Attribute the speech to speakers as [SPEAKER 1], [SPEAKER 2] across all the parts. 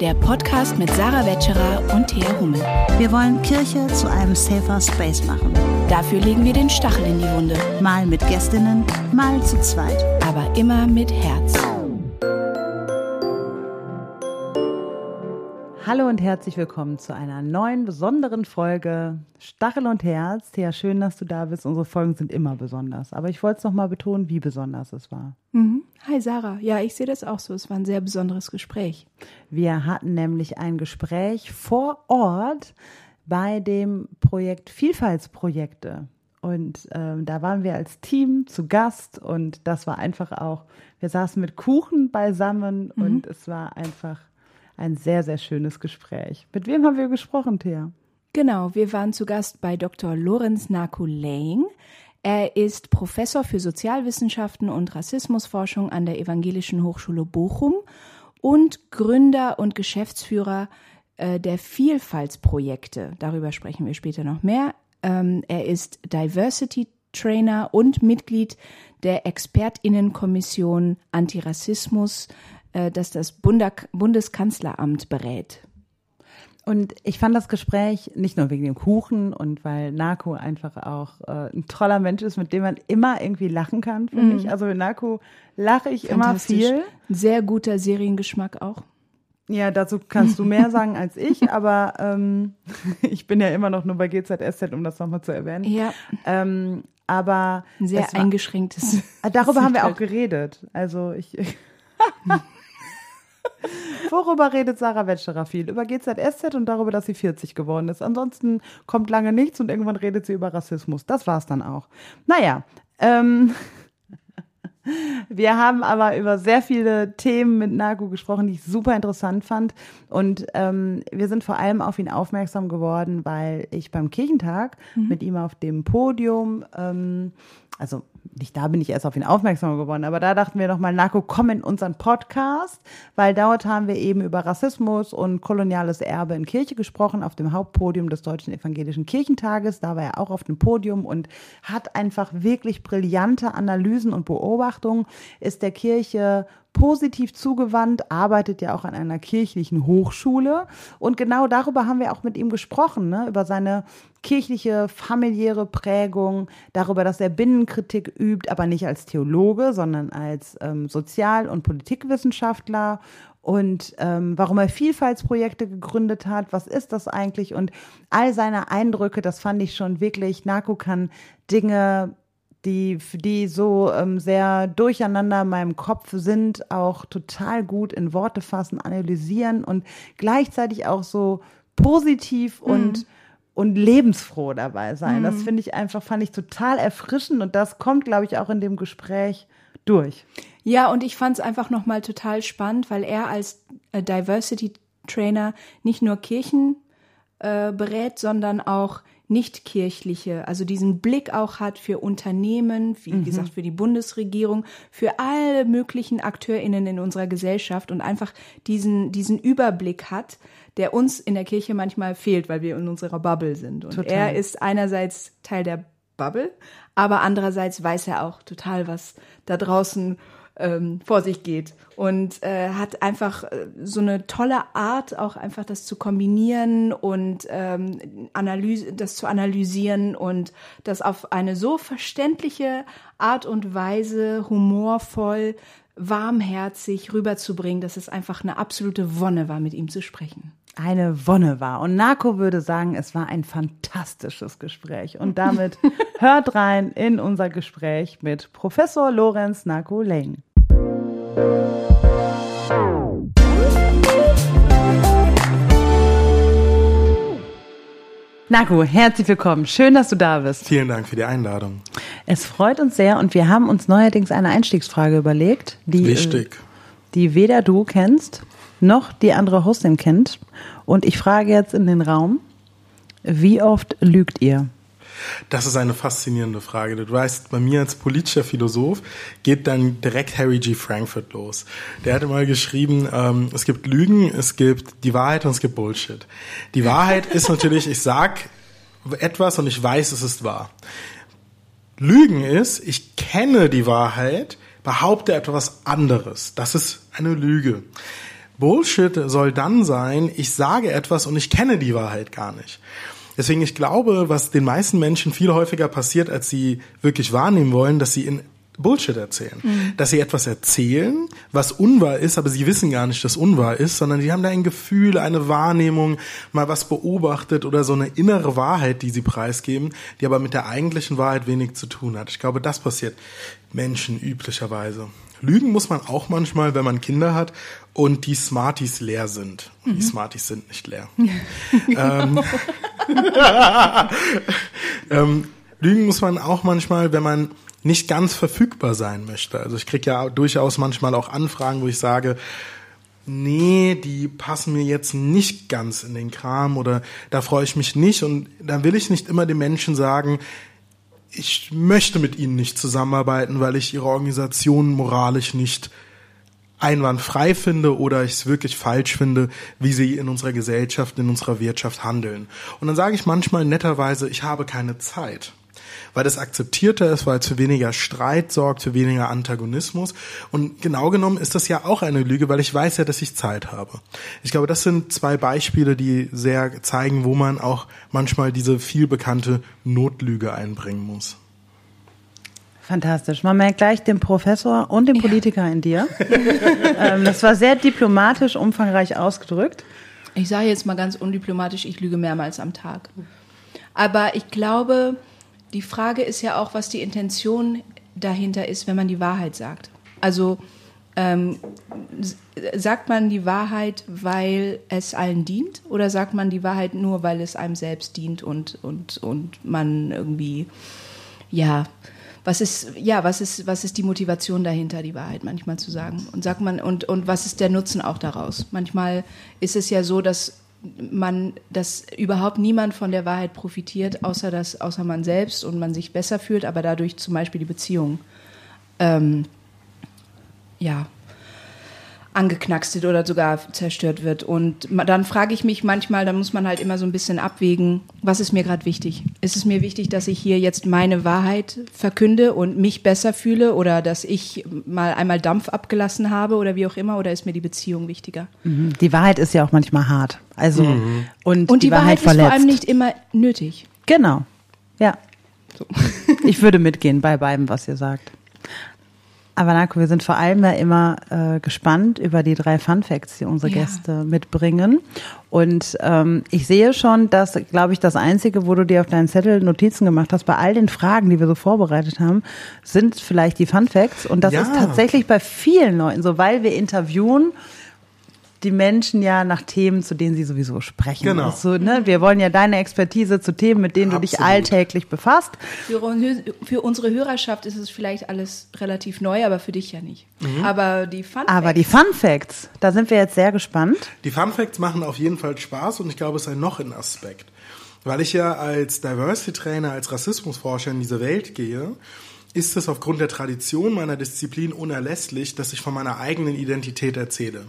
[SPEAKER 1] der Podcast mit Sarah Wetscherer und Thea Hummel.
[SPEAKER 2] Wir wollen Kirche zu einem safer Space machen.
[SPEAKER 1] Dafür legen wir den Stachel in die Wunde.
[SPEAKER 2] Mal mit Gästinnen, mal zu zweit.
[SPEAKER 1] Aber immer mit Herz.
[SPEAKER 3] Hallo und herzlich willkommen zu einer neuen besonderen Folge Stachel und Herz. Thea, schön, dass du da bist. Unsere Folgen sind immer besonders. Aber ich wollte es nochmal betonen, wie besonders es war.
[SPEAKER 4] Mhm. Hi Sarah. Ja, ich sehe das auch so. Es war ein sehr besonderes Gespräch.
[SPEAKER 3] Wir hatten nämlich ein Gespräch vor Ort bei dem Projekt Vielfaltsprojekte. Und ähm, da waren wir als Team zu Gast und das war einfach auch, wir saßen mit Kuchen beisammen mhm. und es war einfach ein sehr, sehr schönes Gespräch. Mit wem haben wir gesprochen, Thea?
[SPEAKER 4] Genau, wir waren zu Gast bei Dr. Lorenz Nakuleing. Er ist Professor für Sozialwissenschaften und Rassismusforschung an der Evangelischen Hochschule Bochum und Gründer und Geschäftsführer äh, der Vielfaltsprojekte. Darüber sprechen wir später noch mehr. Ähm, er ist Diversity Trainer und Mitglied der Expertinnenkommission Antirassismus äh, das das Bundeskanzleramt berät.
[SPEAKER 3] Und ich fand das Gespräch nicht nur wegen dem Kuchen und weil Narko einfach auch äh, ein toller Mensch ist, mit dem man immer irgendwie lachen kann, finde mm. ich. Also mit Narko lache ich immer viel.
[SPEAKER 4] Sehr guter Seriengeschmack auch.
[SPEAKER 3] Ja, dazu kannst du mehr sagen als ich, aber ähm, ich bin ja immer noch nur bei GZSZ, um das nochmal zu erwähnen.
[SPEAKER 4] Ja.
[SPEAKER 3] Ähm, aber
[SPEAKER 4] ein sehr war, eingeschränktes.
[SPEAKER 3] Darüber haben wir auch geredet. Also ich. Worüber redet Sarah Wetscherer viel? Über GZSZ und darüber, dass sie 40 geworden ist. Ansonsten kommt lange nichts und irgendwann redet sie über Rassismus. Das war's dann auch. Naja, ähm, wir haben aber über sehr viele Themen mit Nagu gesprochen, die ich super interessant fand. Und ähm, wir sind vor allem auf ihn aufmerksam geworden, weil ich beim Kirchentag mhm. mit ihm auf dem Podium ähm, also nicht da bin ich erst auf ihn aufmerksam geworden, aber da dachten wir nochmal, Narko, komm in unseren Podcast, weil dort haben wir eben über Rassismus und koloniales Erbe in Kirche gesprochen, auf dem Hauptpodium des Deutschen Evangelischen Kirchentages. Da war er auch auf dem Podium und hat einfach wirklich brillante Analysen und Beobachtungen, ist der Kirche positiv zugewandt, arbeitet ja auch an einer kirchlichen Hochschule. Und genau darüber haben wir auch mit ihm gesprochen, ne? über seine kirchliche, familiäre Prägung, darüber, dass er Binnenkritik übt, aber nicht als Theologe, sondern als ähm, Sozial- und Politikwissenschaftler und ähm, warum er Vielfaltsprojekte gegründet hat, was ist das eigentlich und all seine Eindrücke, das fand ich schon wirklich, Narko kann Dinge die, die so ähm, sehr durcheinander in meinem Kopf sind, auch total gut in Worte fassen, analysieren und gleichzeitig auch so positiv mhm. und und lebensfroh dabei sein. Mhm. Das finde ich einfach, fand ich total erfrischend und das kommt, glaube ich, auch in dem Gespräch durch.
[SPEAKER 4] Ja, und ich fand es einfach nochmal total spannend, weil er als äh, Diversity Trainer nicht nur Kirchen äh, berät, sondern auch nichtkirchliche, also diesen Blick auch hat für Unternehmen, wie mhm. gesagt, für die Bundesregierung, für alle möglichen AkteurInnen in unserer Gesellschaft und einfach diesen, diesen Überblick hat, der uns in der Kirche manchmal fehlt, weil wir in unserer Bubble sind. Und total. er ist einerseits Teil der Bubble, aber andererseits weiß er auch total, was da draußen ähm, vor sich geht und äh, hat einfach äh, so eine tolle Art, auch einfach das zu kombinieren und ähm, Analyse, das zu analysieren und das auf eine so verständliche Art und Weise humorvoll, warmherzig rüberzubringen, dass es einfach eine absolute Wonne war, mit ihm zu sprechen
[SPEAKER 3] eine Wonne war. Und Narko würde sagen, es war ein fantastisches Gespräch. Und damit hört rein in unser Gespräch mit Professor Lorenz Narko Leng. Naku, herzlich willkommen. Schön, dass du da bist.
[SPEAKER 5] Vielen Dank für die Einladung.
[SPEAKER 3] Es freut uns sehr und wir haben uns neuerdings eine Einstiegsfrage überlegt, die,
[SPEAKER 5] Wichtig.
[SPEAKER 3] die weder du kennst noch die andere Hostin kennt. Und ich frage jetzt in den Raum, wie oft lügt ihr?
[SPEAKER 5] Das ist eine faszinierende Frage. Du weißt, bei mir als politischer Philosoph geht dann direkt Harry G. Frankfurt los. Der hatte mal geschrieben, ähm, es gibt Lügen, es gibt die Wahrheit und es gibt Bullshit. Die Wahrheit ist natürlich, ich sag etwas und ich weiß, es ist wahr. Lügen ist, ich kenne die Wahrheit, behaupte etwas anderes. Das ist eine Lüge. Bullshit soll dann sein, ich sage etwas und ich kenne die Wahrheit gar nicht. Deswegen, ich glaube, was den meisten Menschen viel häufiger passiert, als sie wirklich wahrnehmen wollen, dass sie in Bullshit erzählen. Mhm. Dass sie etwas erzählen, was unwahr ist, aber sie wissen gar nicht, dass unwahr ist, sondern sie haben da ein Gefühl, eine Wahrnehmung, mal was beobachtet oder so eine innere Wahrheit, die sie preisgeben, die aber mit der eigentlichen Wahrheit wenig zu tun hat. Ich glaube, das passiert Menschen üblicherweise. Lügen muss man auch manchmal, wenn man Kinder hat und die Smarties leer sind. Mhm. Die Smarties sind nicht leer. ähm, ähm, Lügen muss man auch manchmal, wenn man nicht ganz verfügbar sein möchte. Also ich kriege ja durchaus manchmal auch Anfragen, wo ich sage, nee, die passen mir jetzt nicht ganz in den Kram oder da freue ich mich nicht und dann will ich nicht immer den Menschen sagen, ich möchte mit ihnen nicht zusammenarbeiten, weil ich ihre Organisation moralisch nicht einwandfrei finde oder ich es wirklich falsch finde, wie sie in unserer Gesellschaft, in unserer Wirtschaft handeln. Und dann sage ich manchmal netterweise, ich habe keine Zeit weil das akzeptierter ist, weil es für weniger Streit sorgt, für weniger Antagonismus. Und genau genommen ist das ja auch eine Lüge, weil ich weiß ja, dass ich Zeit habe. Ich glaube, das sind zwei Beispiele, die sehr zeigen, wo man auch manchmal diese viel bekannte Notlüge einbringen muss.
[SPEAKER 3] Fantastisch. Man merkt gleich den Professor und den Politiker ja. in dir. ähm, das war sehr diplomatisch, umfangreich ausgedrückt.
[SPEAKER 4] Ich sage jetzt mal ganz undiplomatisch, ich lüge mehrmals am Tag. Aber ich glaube, die Frage ist ja auch, was die Intention dahinter ist, wenn man die Wahrheit sagt. Also ähm, sagt man die Wahrheit, weil es allen dient, oder sagt man die Wahrheit nur, weil es einem selbst dient und, und, und man irgendwie, ja, was ist, ja, was ist, was ist die Motivation dahinter, die Wahrheit manchmal zu sagen? Und sagt man, und, und was ist der Nutzen auch daraus? Manchmal ist es ja so, dass man, dass überhaupt niemand von der Wahrheit profitiert, außer dass, außer man selbst und man sich besser fühlt, aber dadurch zum Beispiel die Beziehung ähm, ja, angeknackst wird oder sogar zerstört wird. Und dann frage ich mich manchmal, da muss man halt immer so ein bisschen abwägen, was ist mir gerade wichtig? Ist es mir wichtig, dass ich hier jetzt meine Wahrheit verkünde und mich besser fühle oder dass ich mal einmal Dampf abgelassen habe oder wie auch immer oder ist mir die Beziehung wichtiger?
[SPEAKER 3] Mhm. Die Wahrheit ist ja auch manchmal hart. Also mhm.
[SPEAKER 4] und, und die, die Wahrheit, Wahrheit ist vor allem nicht immer nötig.
[SPEAKER 3] Genau. Ja. So. ich würde mitgehen bei beidem, was ihr sagt. Aber Narko, wir sind vor allem ja immer äh, gespannt über die drei Fun Facts, die unsere ja. Gäste mitbringen. Und ähm, ich sehe schon, dass, glaube ich, das Einzige, wo du dir auf deinen Zettel Notizen gemacht hast, bei all den Fragen, die wir so vorbereitet haben, sind vielleicht die Fun Facts. Und das ja. ist tatsächlich bei vielen Leuten so, weil wir interviewen die Menschen ja nach Themen, zu denen sie sowieso sprechen. Genau. Also, ne, wir wollen ja deine Expertise zu Themen, mit denen Absolut. du dich alltäglich befasst.
[SPEAKER 4] Für, für, unsere Hörerschaft ist es vielleicht alles relativ neu, aber für dich ja nicht. Mhm. Aber die Fun
[SPEAKER 3] Facts. Aber die Fun Facts, da sind wir jetzt sehr gespannt.
[SPEAKER 5] Die Fun Facts machen auf jeden Fall Spaß und ich glaube, es ist ein noch ein Aspekt. Weil ich ja als Diversity Trainer, als Rassismusforscher in diese Welt gehe, ist es aufgrund der Tradition meiner Disziplin unerlässlich, dass ich von meiner eigenen Identität erzähle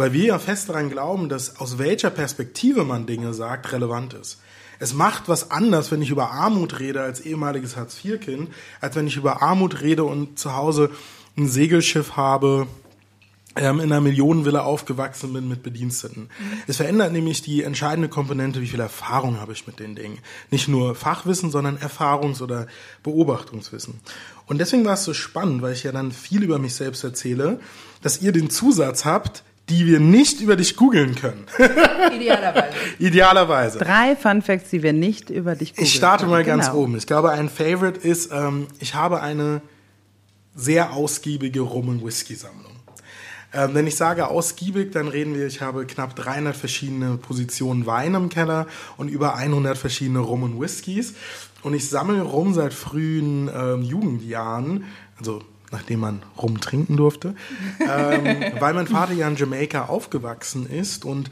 [SPEAKER 5] weil wir ja fest daran glauben, dass aus welcher Perspektive man Dinge sagt, relevant ist. Es macht was anders, wenn ich über Armut rede als ehemaliges Hartz-IV-Kind, als wenn ich über Armut rede und zu Hause ein Segelschiff habe, ähm, in einer Millionenvilla aufgewachsen bin mit Bediensteten. Mhm. Es verändert nämlich die entscheidende Komponente, wie viel Erfahrung habe ich mit den Dingen. Nicht nur Fachwissen, sondern Erfahrungs- oder Beobachtungswissen. Und deswegen war es so spannend, weil ich ja dann viel über mich selbst erzähle, dass ihr den Zusatz habt, die wir nicht über dich googeln können.
[SPEAKER 4] Idealerweise.
[SPEAKER 5] Idealerweise.
[SPEAKER 3] Drei Fun Facts, die wir nicht über dich googeln
[SPEAKER 5] Ich starte mal genau. ganz oben. Ich glaube, ein Favorite ist, ähm, ich habe eine sehr ausgiebige Rum- und Whisky-Sammlung. Ähm, wenn ich sage ausgiebig, dann reden wir, ich habe knapp 300 verschiedene Positionen Wein im Keller und über 100 verschiedene Rum- und Whiskys. Und ich sammle Rum seit frühen ähm, Jugendjahren, also nachdem man rumtrinken durfte, ähm, weil mein Vater ja in Jamaika aufgewachsen ist und,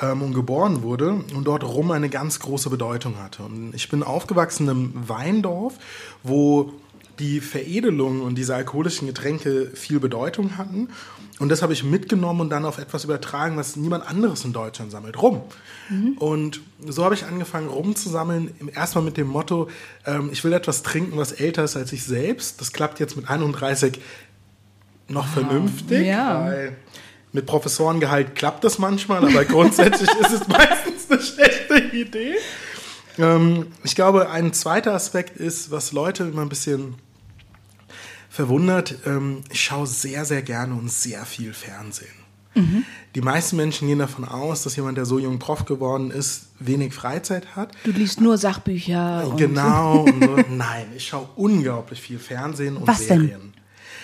[SPEAKER 5] ähm, und geboren wurde und dort Rum eine ganz große Bedeutung hatte. Und ich bin aufgewachsen im Weindorf, wo die Veredelung und diese alkoholischen Getränke viel Bedeutung hatten. Und das habe ich mitgenommen und dann auf etwas übertragen, was niemand anderes in Deutschland sammelt, Rum. Mhm. Und so habe ich angefangen, Rum zu sammeln. Erstmal mit dem Motto, ähm, ich will etwas trinken, was älter ist als ich selbst. Das klappt jetzt mit 31 noch vernünftig,
[SPEAKER 4] ja.
[SPEAKER 5] weil mit Professorengehalt klappt das manchmal, aber grundsätzlich ist es meistens eine schlechte Idee. Ähm, ich glaube, ein zweiter Aspekt ist, was Leute immer ein bisschen verwundert. Ähm, ich schaue sehr, sehr gerne und sehr viel Fernsehen. Mhm. Die meisten Menschen gehen davon aus, dass jemand, der so jung Prof geworden ist, wenig Freizeit hat.
[SPEAKER 4] Du liest nur Sachbücher.
[SPEAKER 5] Und genau. Und so. Nein, ich schaue unglaublich viel Fernsehen und
[SPEAKER 3] Was
[SPEAKER 5] Serien.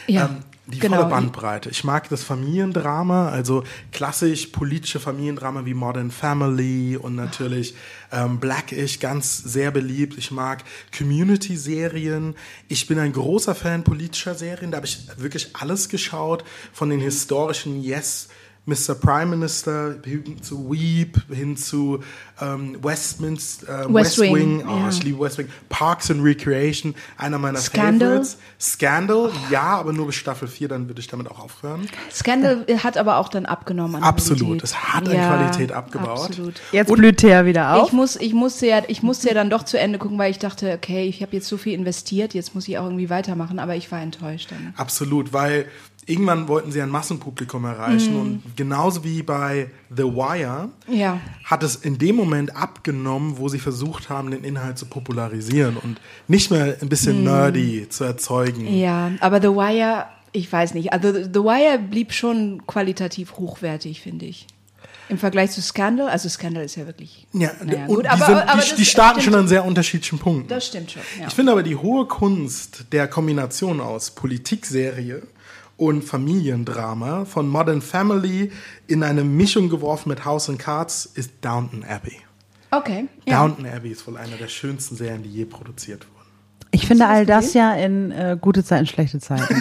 [SPEAKER 3] Denn?
[SPEAKER 4] Ja.
[SPEAKER 5] Ähm, die
[SPEAKER 4] Genau.
[SPEAKER 5] volle Bandbreite. Ich mag das Familiendrama, also klassisch politische Familiendrama wie Modern Family und natürlich ähm, Blackish, ganz sehr beliebt. Ich mag Community-Serien. Ich bin ein großer Fan politischer Serien. Da habe ich wirklich alles geschaut, von den historischen Yes. Mr. Prime Minister hin zu Weep, hin zu ähm, Westminster, äh,
[SPEAKER 4] West
[SPEAKER 5] West Wing,
[SPEAKER 4] Wing,
[SPEAKER 5] oh,
[SPEAKER 4] ja.
[SPEAKER 5] ich liebe West Wing, Parks and Recreation, einer meiner
[SPEAKER 4] Scandal?
[SPEAKER 5] Favorites. Scandal, ja, aber nur bis Staffel 4, dann würde ich damit auch aufhören.
[SPEAKER 4] Scandal hat aber auch dann abgenommen an
[SPEAKER 5] Absolut,
[SPEAKER 4] Qualität.
[SPEAKER 5] es hat an Qualität abgebaut.
[SPEAKER 4] Absolut.
[SPEAKER 3] Jetzt blüht Thea wieder auf.
[SPEAKER 4] Ich, muss, ich, musste ja, ich musste ja dann doch zu Ende gucken, weil ich dachte, okay, ich habe jetzt so viel investiert, jetzt muss ich auch irgendwie weitermachen, aber ich war enttäuscht dann.
[SPEAKER 5] Absolut, weil irgendwann wollten sie ein Massenpublikum erreichen und genauso wie bei The Wire
[SPEAKER 4] Ja.
[SPEAKER 5] hat es in dem Moment abgenommen, wo sie versucht haben, den Inhalt zu popularisieren und nicht mehr ein bisschen nerdy zu erzeugen.
[SPEAKER 4] Ja, aber The Wire, ich weiß nicht, also The Wire blieb schon qualitativ hochwertig, finde ich. Im Vergleich zu Scandal, also Scandal ist ja wirklich.
[SPEAKER 5] Ja,
[SPEAKER 4] naja,
[SPEAKER 5] und
[SPEAKER 4] gut,
[SPEAKER 5] die,
[SPEAKER 4] aber,
[SPEAKER 5] sind,
[SPEAKER 4] aber
[SPEAKER 5] die, die starten schon an sehr unterschiedlichen Punkten.
[SPEAKER 4] Das stimmt schon. Ja.
[SPEAKER 5] Ich finde aber die hohe Kunst der Kombination aus Politikserie und Familiendrama von Modern Family in eine Mischung geworfen mit House and Cards ist Downton Abbey.
[SPEAKER 4] okay. Ja.
[SPEAKER 5] Downton Abbey ist wohl eine der schönsten Serien, die je produziert wurden.
[SPEAKER 3] Ich finde all das ja in äh, gute Zeiten, schlechte Zeiten.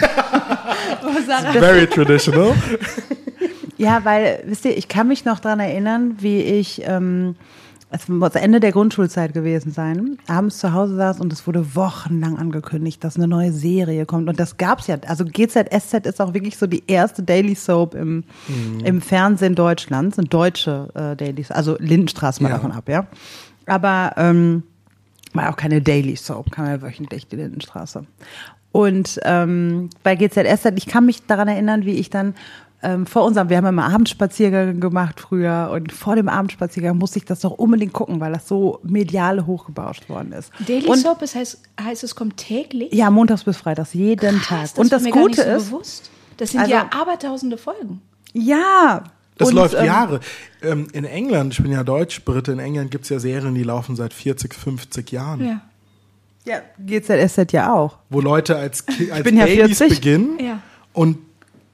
[SPEAKER 5] Very traditional.
[SPEAKER 3] Ja, weil, wisst ihr, ich kann mich noch dran erinnern, wie ich, ähm, es muss Ende der Grundschulzeit gewesen sein, abends zu Hause saß und es wurde wochenlang angekündigt, dass eine neue Serie kommt. Und das gab's ja. Also GZSZ ist auch wirklich so die erste Daily Soap im, im Fernsehen Deutschlands, eine deutsche äh, Daily Soap. Also Lindenstraße mal
[SPEAKER 5] Ja.
[SPEAKER 3] davon ab, ja. Aber ähm, war auch keine Daily Soap, kam ja wöchentlich die Lindenstraße. Und ähm, bei GZSZ, ich kann mich daran erinnern, wie ich dann ähm, vor unserem, wir haben immer Abendspaziergang gemacht früher und vor dem Abendspaziergang musste ich das doch unbedingt gucken, weil das so medial hochgebauscht worden ist.
[SPEAKER 4] Daily
[SPEAKER 3] und,
[SPEAKER 4] Soap, das heißt, heißt, es kommt täglich?
[SPEAKER 3] Ja, montags bis freitags, jeden
[SPEAKER 4] Krass,
[SPEAKER 3] Tag. Und das
[SPEAKER 4] mir gar
[SPEAKER 3] Gute
[SPEAKER 4] nicht so
[SPEAKER 3] ist,
[SPEAKER 4] bewusst. Das sind
[SPEAKER 3] Also-
[SPEAKER 4] ja abertausende Folgen.
[SPEAKER 3] ja.
[SPEAKER 5] Das
[SPEAKER 3] und,
[SPEAKER 5] läuft
[SPEAKER 3] ähm,
[SPEAKER 5] Jahre. Ähm, in England, ich bin ja Deutsch-Brite, in England gibt's ja Serien, die laufen seit 40, 50 Jahren.
[SPEAKER 4] Ja.
[SPEAKER 3] Ja, GZSZ ja auch.
[SPEAKER 5] Wo Leute als, Ki- als
[SPEAKER 3] bin ja
[SPEAKER 5] Babys
[SPEAKER 3] 40.
[SPEAKER 5] beginnen
[SPEAKER 4] Ja.
[SPEAKER 5] und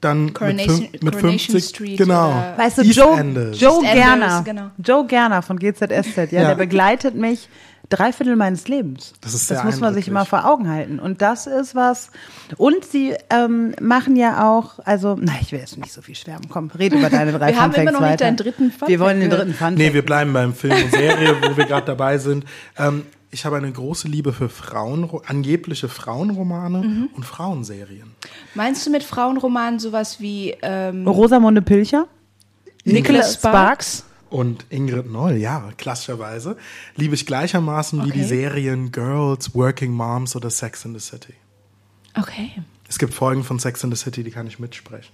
[SPEAKER 5] dann
[SPEAKER 4] Coronation-
[SPEAKER 5] mit, fün- mit
[SPEAKER 4] Coronation
[SPEAKER 5] 50,
[SPEAKER 4] Street
[SPEAKER 5] genau.
[SPEAKER 3] Weißt du,
[SPEAKER 5] East
[SPEAKER 3] Joe,
[SPEAKER 5] Enders.
[SPEAKER 3] Joe
[SPEAKER 4] East Enders,
[SPEAKER 3] Gerner,
[SPEAKER 4] genau.
[SPEAKER 3] Joe Gerner von GZSZ, ja,
[SPEAKER 5] Ja.
[SPEAKER 3] der begleitet mich drei Viertel meines Lebens.
[SPEAKER 5] Das ist
[SPEAKER 3] das
[SPEAKER 5] sehr
[SPEAKER 3] muss man sich immer vor Augen halten. Und das ist was. Und sie ähm, machen ja auch, also, na, ich will jetzt nicht so viel schwärmen. Komm, red über deine drei
[SPEAKER 4] Wir haben
[SPEAKER 3] Fun
[SPEAKER 4] immer
[SPEAKER 3] Facts
[SPEAKER 4] noch nicht
[SPEAKER 3] weiter.
[SPEAKER 4] deinen dritten Fun
[SPEAKER 3] Wir wollen den dritten Fun
[SPEAKER 5] Nee, wir bleiben beim Film und Serie, wo wir gerade dabei sind. Ähm, ich habe eine große Liebe für Frauen, angebliche Frauenromane
[SPEAKER 3] Mhm.
[SPEAKER 5] und Frauenserien.
[SPEAKER 4] Meinst du mit Frauenromanen sowas wie ähm,
[SPEAKER 3] Rosamunde Pilcher?
[SPEAKER 4] Nicholas Sparks?
[SPEAKER 5] Und Ingrid Noll, ja, klassischerweise, liebe ich gleichermaßen wie die
[SPEAKER 4] Okay.
[SPEAKER 5] Serien Girls, Working Moms oder Sex in the City.
[SPEAKER 4] Okay.
[SPEAKER 5] Es gibt Folgen von Sex in the City, die kann ich mitsprechen.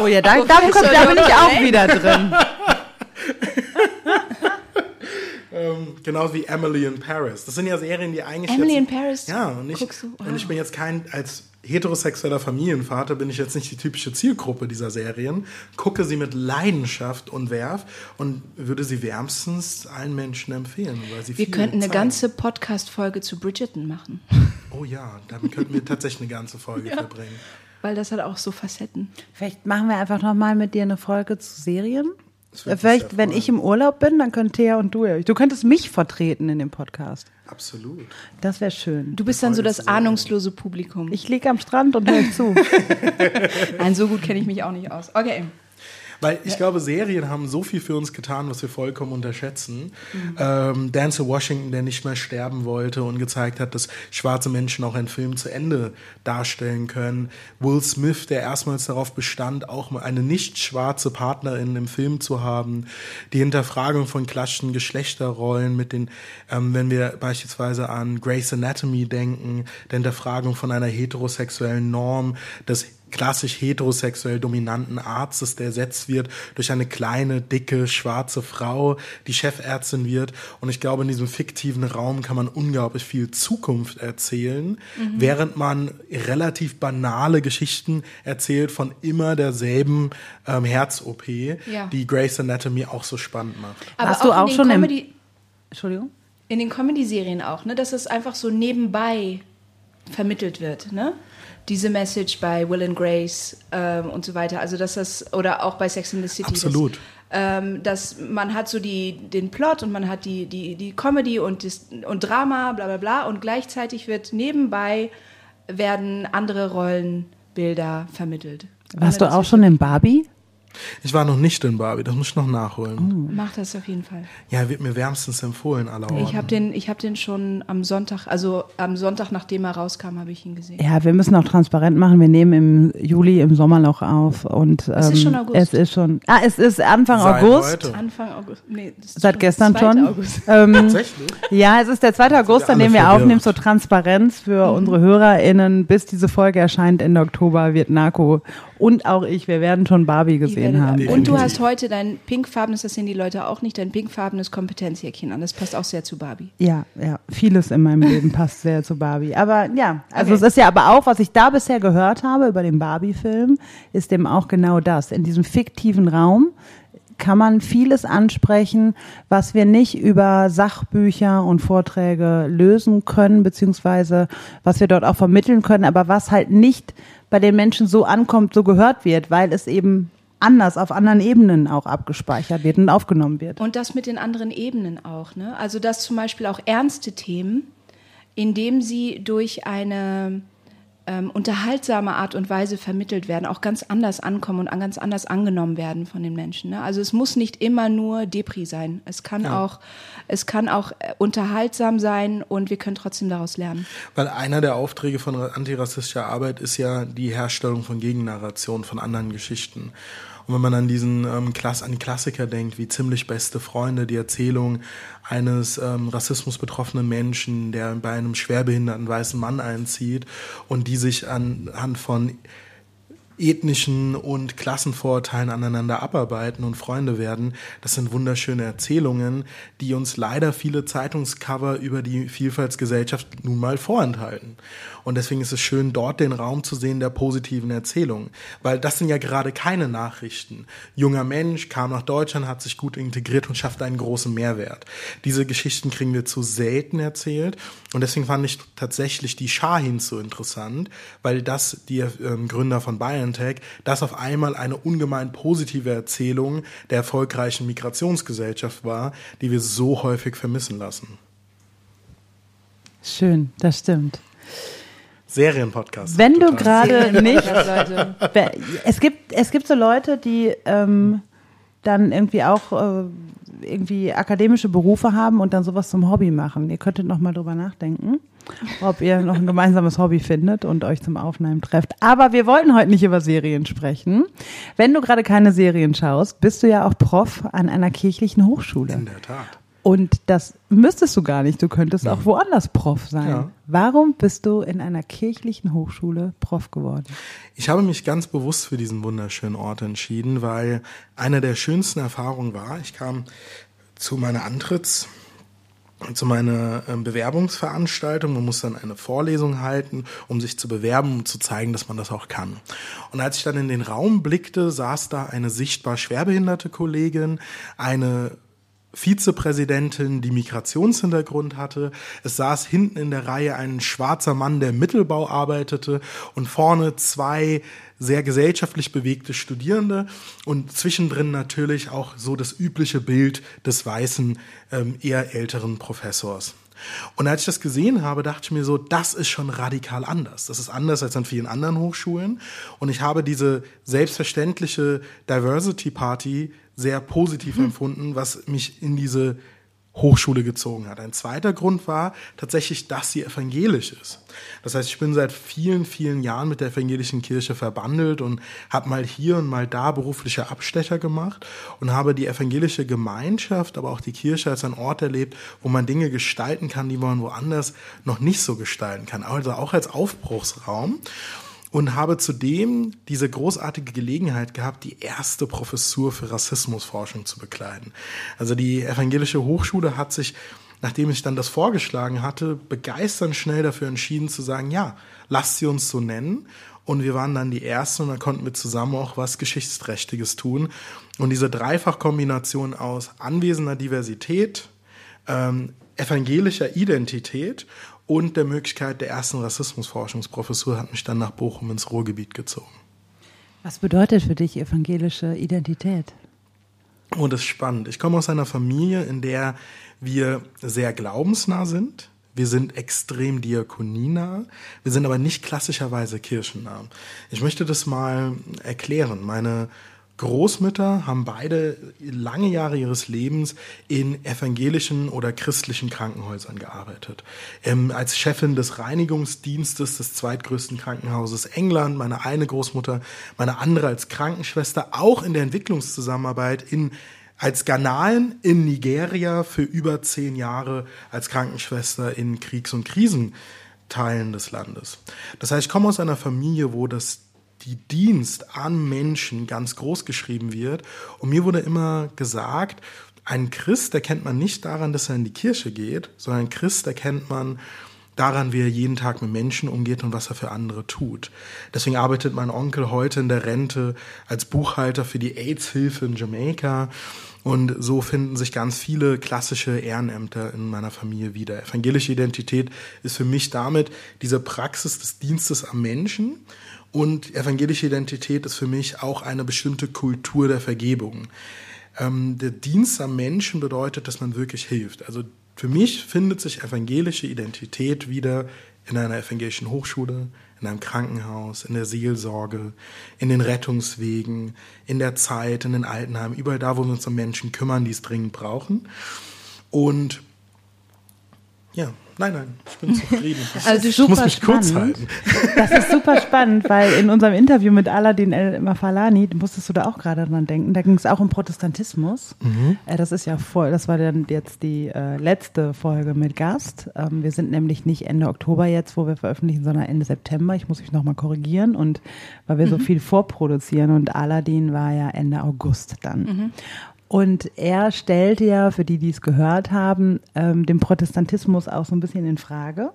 [SPEAKER 3] Oh ja, da, da, kommt, da bin ich auch wieder drin.
[SPEAKER 5] Genauso wie Emily in Paris. Das sind ja Serien, die eigentlich
[SPEAKER 4] Emily
[SPEAKER 5] jetzt,
[SPEAKER 4] in Paris?
[SPEAKER 5] Ja, und ich,
[SPEAKER 4] Guckst du?
[SPEAKER 5] und ich bin jetzt kein, als heterosexueller Familienvater bin ich jetzt nicht die typische Zielgruppe dieser Serien, gucke sie mit Leidenschaft und Werf und würde sie wärmstens allen Menschen empfehlen, weil sie
[SPEAKER 4] Wir könnten eine
[SPEAKER 5] zeigen.
[SPEAKER 4] ganze Podcast-Folge zu Bridgerton machen.
[SPEAKER 5] Oh ja, damit könnten wir tatsächlich eine ganze Folge verbringen.
[SPEAKER 4] Weil das hat auch so Facetten.
[SPEAKER 3] Vielleicht machen wir einfach noch mal mit dir eine Folge zu Serien. Vielleicht, wenn ich im Urlaub bin, dann können Thea und du, du könntest mich vertreten in dem Podcast.
[SPEAKER 5] Absolut.
[SPEAKER 3] Das wäre schön.
[SPEAKER 4] Du bist dann so das ahnungslose Publikum.
[SPEAKER 3] Ich liege am Strand und höre zu.
[SPEAKER 4] Nein, so gut kenne ich mich auch nicht aus. Okay.
[SPEAKER 5] Weil ich glaube, Serien haben so viel für uns getan, was wir vollkommen unterschätzen. Ähm, Dancer Washington, der nicht mehr sterben wollte und gezeigt hat, dass schwarze Menschen auch einen Film zu Ende darstellen können. Will Smith, der erstmals darauf bestand, auch mal eine nicht schwarze Partnerin im Film zu haben. Die Hinterfragung von klassischen Geschlechterrollen mit den, ähm, wenn wir beispielsweise an Grey's Anatomy denken, der Hinterfragung von einer heterosexuellen Norm, dass klassisch heterosexuell dominanten Arztes, der ersetzt wird durch eine kleine, dicke, schwarze Frau, die Chefärztin wird. Und ich glaube, in diesem fiktiven Raum kann man unglaublich viel Zukunft erzählen, mhm. während man relativ banale Geschichten erzählt von immer derselben ähm, Herz-OP, ja. die Grey's Anatomy auch so spannend macht.
[SPEAKER 3] Aber Hast du auch schon Comedy im Entschuldigung?
[SPEAKER 4] In den Comedy-Serien auch, ne? Dass es einfach so nebenbei vermittelt wird, ne? Diese Message bei Will and Grace ähm, und so weiter. Also dass das oder auch bei Sex in the City.
[SPEAKER 5] Absolut.
[SPEAKER 4] Das, ähm, dass man hat so die, den Plot und man hat die, die, die Comedy und, das, und Drama, bla bla bla und gleichzeitig wird nebenbei werden andere Rollenbilder vermittelt.
[SPEAKER 3] Warst du auch schon in Barbie?
[SPEAKER 5] Ich war noch nicht in Barbie, das muss ich noch nachholen.
[SPEAKER 4] Oh. Mach das auf jeden Fall.
[SPEAKER 5] Ja, wird mir wärmstens empfohlen, aller
[SPEAKER 4] Ich habe den, hab den schon am Sonntag, also am Sonntag, nachdem er rauskam, habe ich ihn gesehen.
[SPEAKER 3] Ja, wir müssen auch transparent machen. Wir nehmen im Juli im Sommerloch auf und ähm, es ist schon ähm, August. Es ist schon, ah, es ist Anfang Seit August. Heute.
[SPEAKER 4] Anfang August. Nee,
[SPEAKER 3] Seit gestern schon. Ähm, Tatsächlich? Ja, es ist der 2. August, an dem wir aufnehmen zur Transparenz für mhm. unsere HörerInnen. Bis diese Folge erscheint Ende Oktober wird Narco und auch ich, wir werden schon Barbie gesehen haben.
[SPEAKER 4] Und du hast heute dein pinkfarbenes, das sehen die Leute auch nicht, dein pinkfarbenes Kompetenzjäckchen an. Das passt auch sehr zu Barbie.
[SPEAKER 3] Ja, ja. Vieles in meinem Leben passt sehr zu Barbie. Aber ja, also okay. es ist ja aber auch, was ich da bisher gehört habe über den Barbie-Film, ist eben auch genau das. In diesem fiktiven Raum kann man vieles ansprechen, was wir nicht über Sachbücher und Vorträge lösen können, beziehungsweise was wir dort auch vermitteln können, aber was halt nicht bei den Menschen so ankommt, so gehört wird, weil es eben anders auf anderen Ebenen auch abgespeichert wird und aufgenommen wird.
[SPEAKER 4] Und das mit den anderen Ebenen auch. Ne? Also dass zum Beispiel auch ernste Themen, indem sie durch eine ähm, unterhaltsame Art und Weise vermittelt werden, auch ganz anders ankommen und ganz anders angenommen werden von den Menschen. Ne? Also es muss nicht immer nur Depri sein. Es kann ja. auch, es kann auch äh, unterhaltsam sein und wir können trotzdem daraus lernen.
[SPEAKER 5] Weil einer der Aufträge von antirassistischer Arbeit ist ja die Herstellung von Gegennarrationen von anderen Geschichten. Und wenn man an diesen ähm, Klass an die Klassiker denkt, wie ziemlich beste Freunde, die Erzählung eines ähm, Rassismus betroffenen Menschen, der bei einem schwerbehinderten weißen Mann einzieht und die sich anhand von ethnischen und Klassenvorurteilen aneinander abarbeiten und Freunde werden. Das sind wunderschöne Erzählungen, die uns leider viele Zeitungscover über die Vielfaltsgesellschaft nun mal vorenthalten. Und deswegen ist es schön, dort den Raum zu sehen der positiven Erzählungen. Weil das sind ja gerade keine Nachrichten. Junger Mensch kam nach Deutschland, hat sich gut integriert und schafft einen großen Mehrwert. Diese Geschichten kriegen wir zu selten erzählt. Und deswegen fand ich tatsächlich die Shahins so interessant, weil das die ähm, Gründer von BioNTech, das auf einmal eine ungemein positive Erzählung der erfolgreichen Migrationsgesellschaft war, die wir so häufig vermissen lassen.
[SPEAKER 3] Schön, das stimmt.
[SPEAKER 5] Serienpodcast.
[SPEAKER 3] Wenn du gerade nicht. es gibt, es gibt so Leute, die ähm, dann irgendwie auch äh, irgendwie akademische Berufe haben und dann sowas zum Hobby machen. Ihr könntet noch mal drüber nachdenken, ob ihr noch ein gemeinsames Hobby findet und euch zum Aufnehmen trefft. Aber wir wollten heute nicht über Serien sprechen. Wenn du gerade keine Serien schaust, bist du ja auch Prof an einer kirchlichen Hochschule.
[SPEAKER 5] In der Tat.
[SPEAKER 3] Und das müsstest du gar nicht. Du könntest auch woanders Prof sein. Ja. Warum bist du in einer kirchlichen Hochschule Prof geworden?
[SPEAKER 5] Ich habe mich ganz bewusst für diesen wunderschönen Ort entschieden, weil eine der schönsten Erfahrungen war, ich kam zu meiner Antritts zu meiner ähm, Bewerbungsveranstaltung. Man muss dann eine Vorlesung halten, um sich zu bewerben, um zu zeigen, dass man das auch kann. Und als ich dann in den Raum blickte, saß da eine sichtbar schwerbehinderte Kollegin, eine Vizepräsidentin, die Migrationshintergrund hatte. Es saß hinten in der Reihe ein schwarzer Mann, der Mittelbau arbeitete und vorne zwei sehr gesellschaftlich bewegte Studierende und zwischendrin natürlich auch so das übliche Bild des weißen, ähm, eher älteren Professors. Und als ich das gesehen habe, dachte ich mir so, das ist schon radikal anders. Das ist anders als an vielen anderen Hochschulen. Und ich habe diese selbstverständliche Diversity Party sehr positiv mhm. empfunden, was mich in diese Hochschule gezogen hat. Ein zweiter Grund war tatsächlich, dass sie evangelisch ist. Das heißt, ich bin seit vielen, vielen Jahren mit der evangelischen Kirche verbandelt und habe mal hier und mal da berufliche Abstecher gemacht und habe die evangelische Gemeinschaft, aber auch die Kirche als ein Ort erlebt, wo man Dinge gestalten kann, die man woanders noch nicht so gestalten kann. Also auch als Aufbruchsraum. Und habe zudem diese großartige Gelegenheit gehabt, die erste Professur für Rassismusforschung zu bekleiden. Also die evangelische Hochschule hat sich, nachdem ich dann das vorgeschlagen hatte, begeisternd schnell dafür entschieden zu sagen, ja, lasst sie uns so nennen. Und wir waren dann die Ersten und dann konnten wir zusammen auch was Geschichtsträchtiges tun. Und diese Dreifachkombination aus anwesender Diversität, ähm, evangelischer Identität und der Möglichkeit der ersten Rassismusforschungsprofessur hat mich dann nach Bochum ins Ruhrgebiet gezogen.
[SPEAKER 3] Was bedeutet für dich evangelische Identität?
[SPEAKER 5] Und das ist spannend. Ich komme aus einer Familie, in der wir sehr glaubensnah sind. Wir sind extrem diakonienah. Wir sind aber nicht klassischerweise kirchennah. Ich möchte das mal erklären. Meine Großmütter haben beide lange Jahre ihres Lebens in evangelischen oder christlichen Krankenhäusern gearbeitet. Ähm, als Chefin des Reinigungsdienstes des zweitgrößten Krankenhauses England, meine eine Großmutter, meine andere als Krankenschwester, auch in der Entwicklungszusammenarbeit in als Ghanaen in Nigeria für über zehn Jahre als Krankenschwester in Kriegs- und Krisenteilen des Landes. Das heißt, ich komme aus einer Familie, wo das die Dienst an Menschen ganz groß geschrieben wird. Und mir wurde immer gesagt, ein Christ erkennt man nicht daran, dass er in die Kirche geht, sondern ein Christ erkennt man daran, wie er jeden Tag mit Menschen umgeht und was er für andere tut. Deswegen arbeitet mein Onkel heute in der Rente als Buchhalter für die AIDS-Hilfe in Jamaika. Und so finden sich ganz viele klassische Ehrenämter in meiner Familie wieder. Evangelische Identität ist für mich damit diese Praxis des Dienstes am Menschen und evangelische Identität ist für mich auch eine bestimmte Kultur der Vergebung. Ähm, der Dienst am Menschen bedeutet, dass man wirklich hilft. Also für mich findet sich evangelische Identität wieder in einer evangelischen Hochschule, in einem Krankenhaus, in der Seelsorge, in den Rettungswegen, in der Zeit, in den Altenheimen, überall da, wo wir uns um Menschen kümmern, die es dringend brauchen. Und ja, Nein, nein, ich bin zufrieden.
[SPEAKER 3] also ich muss mich spannend. kurz halten. Das ist super spannend, weil in unserem Interview mit Aladin El Mafalani, musstest du da auch gerade dran denken, da ging es auch um Protestantismus. Mhm. Äh, das ist ja voll, das war dann jetzt die äh, letzte Folge mit Gast. Ähm, wir sind nämlich nicht Ende Oktober jetzt, wo wir veröffentlichen, sondern Ende September. Ich muss mich nochmal korrigieren und weil wir mhm. so viel vorproduzieren und Aladin war ja Ende August dann. Mhm. Und er stellte ja, für die, die es gehört haben, ähm, den Protestantismus auch so ein bisschen in Frage.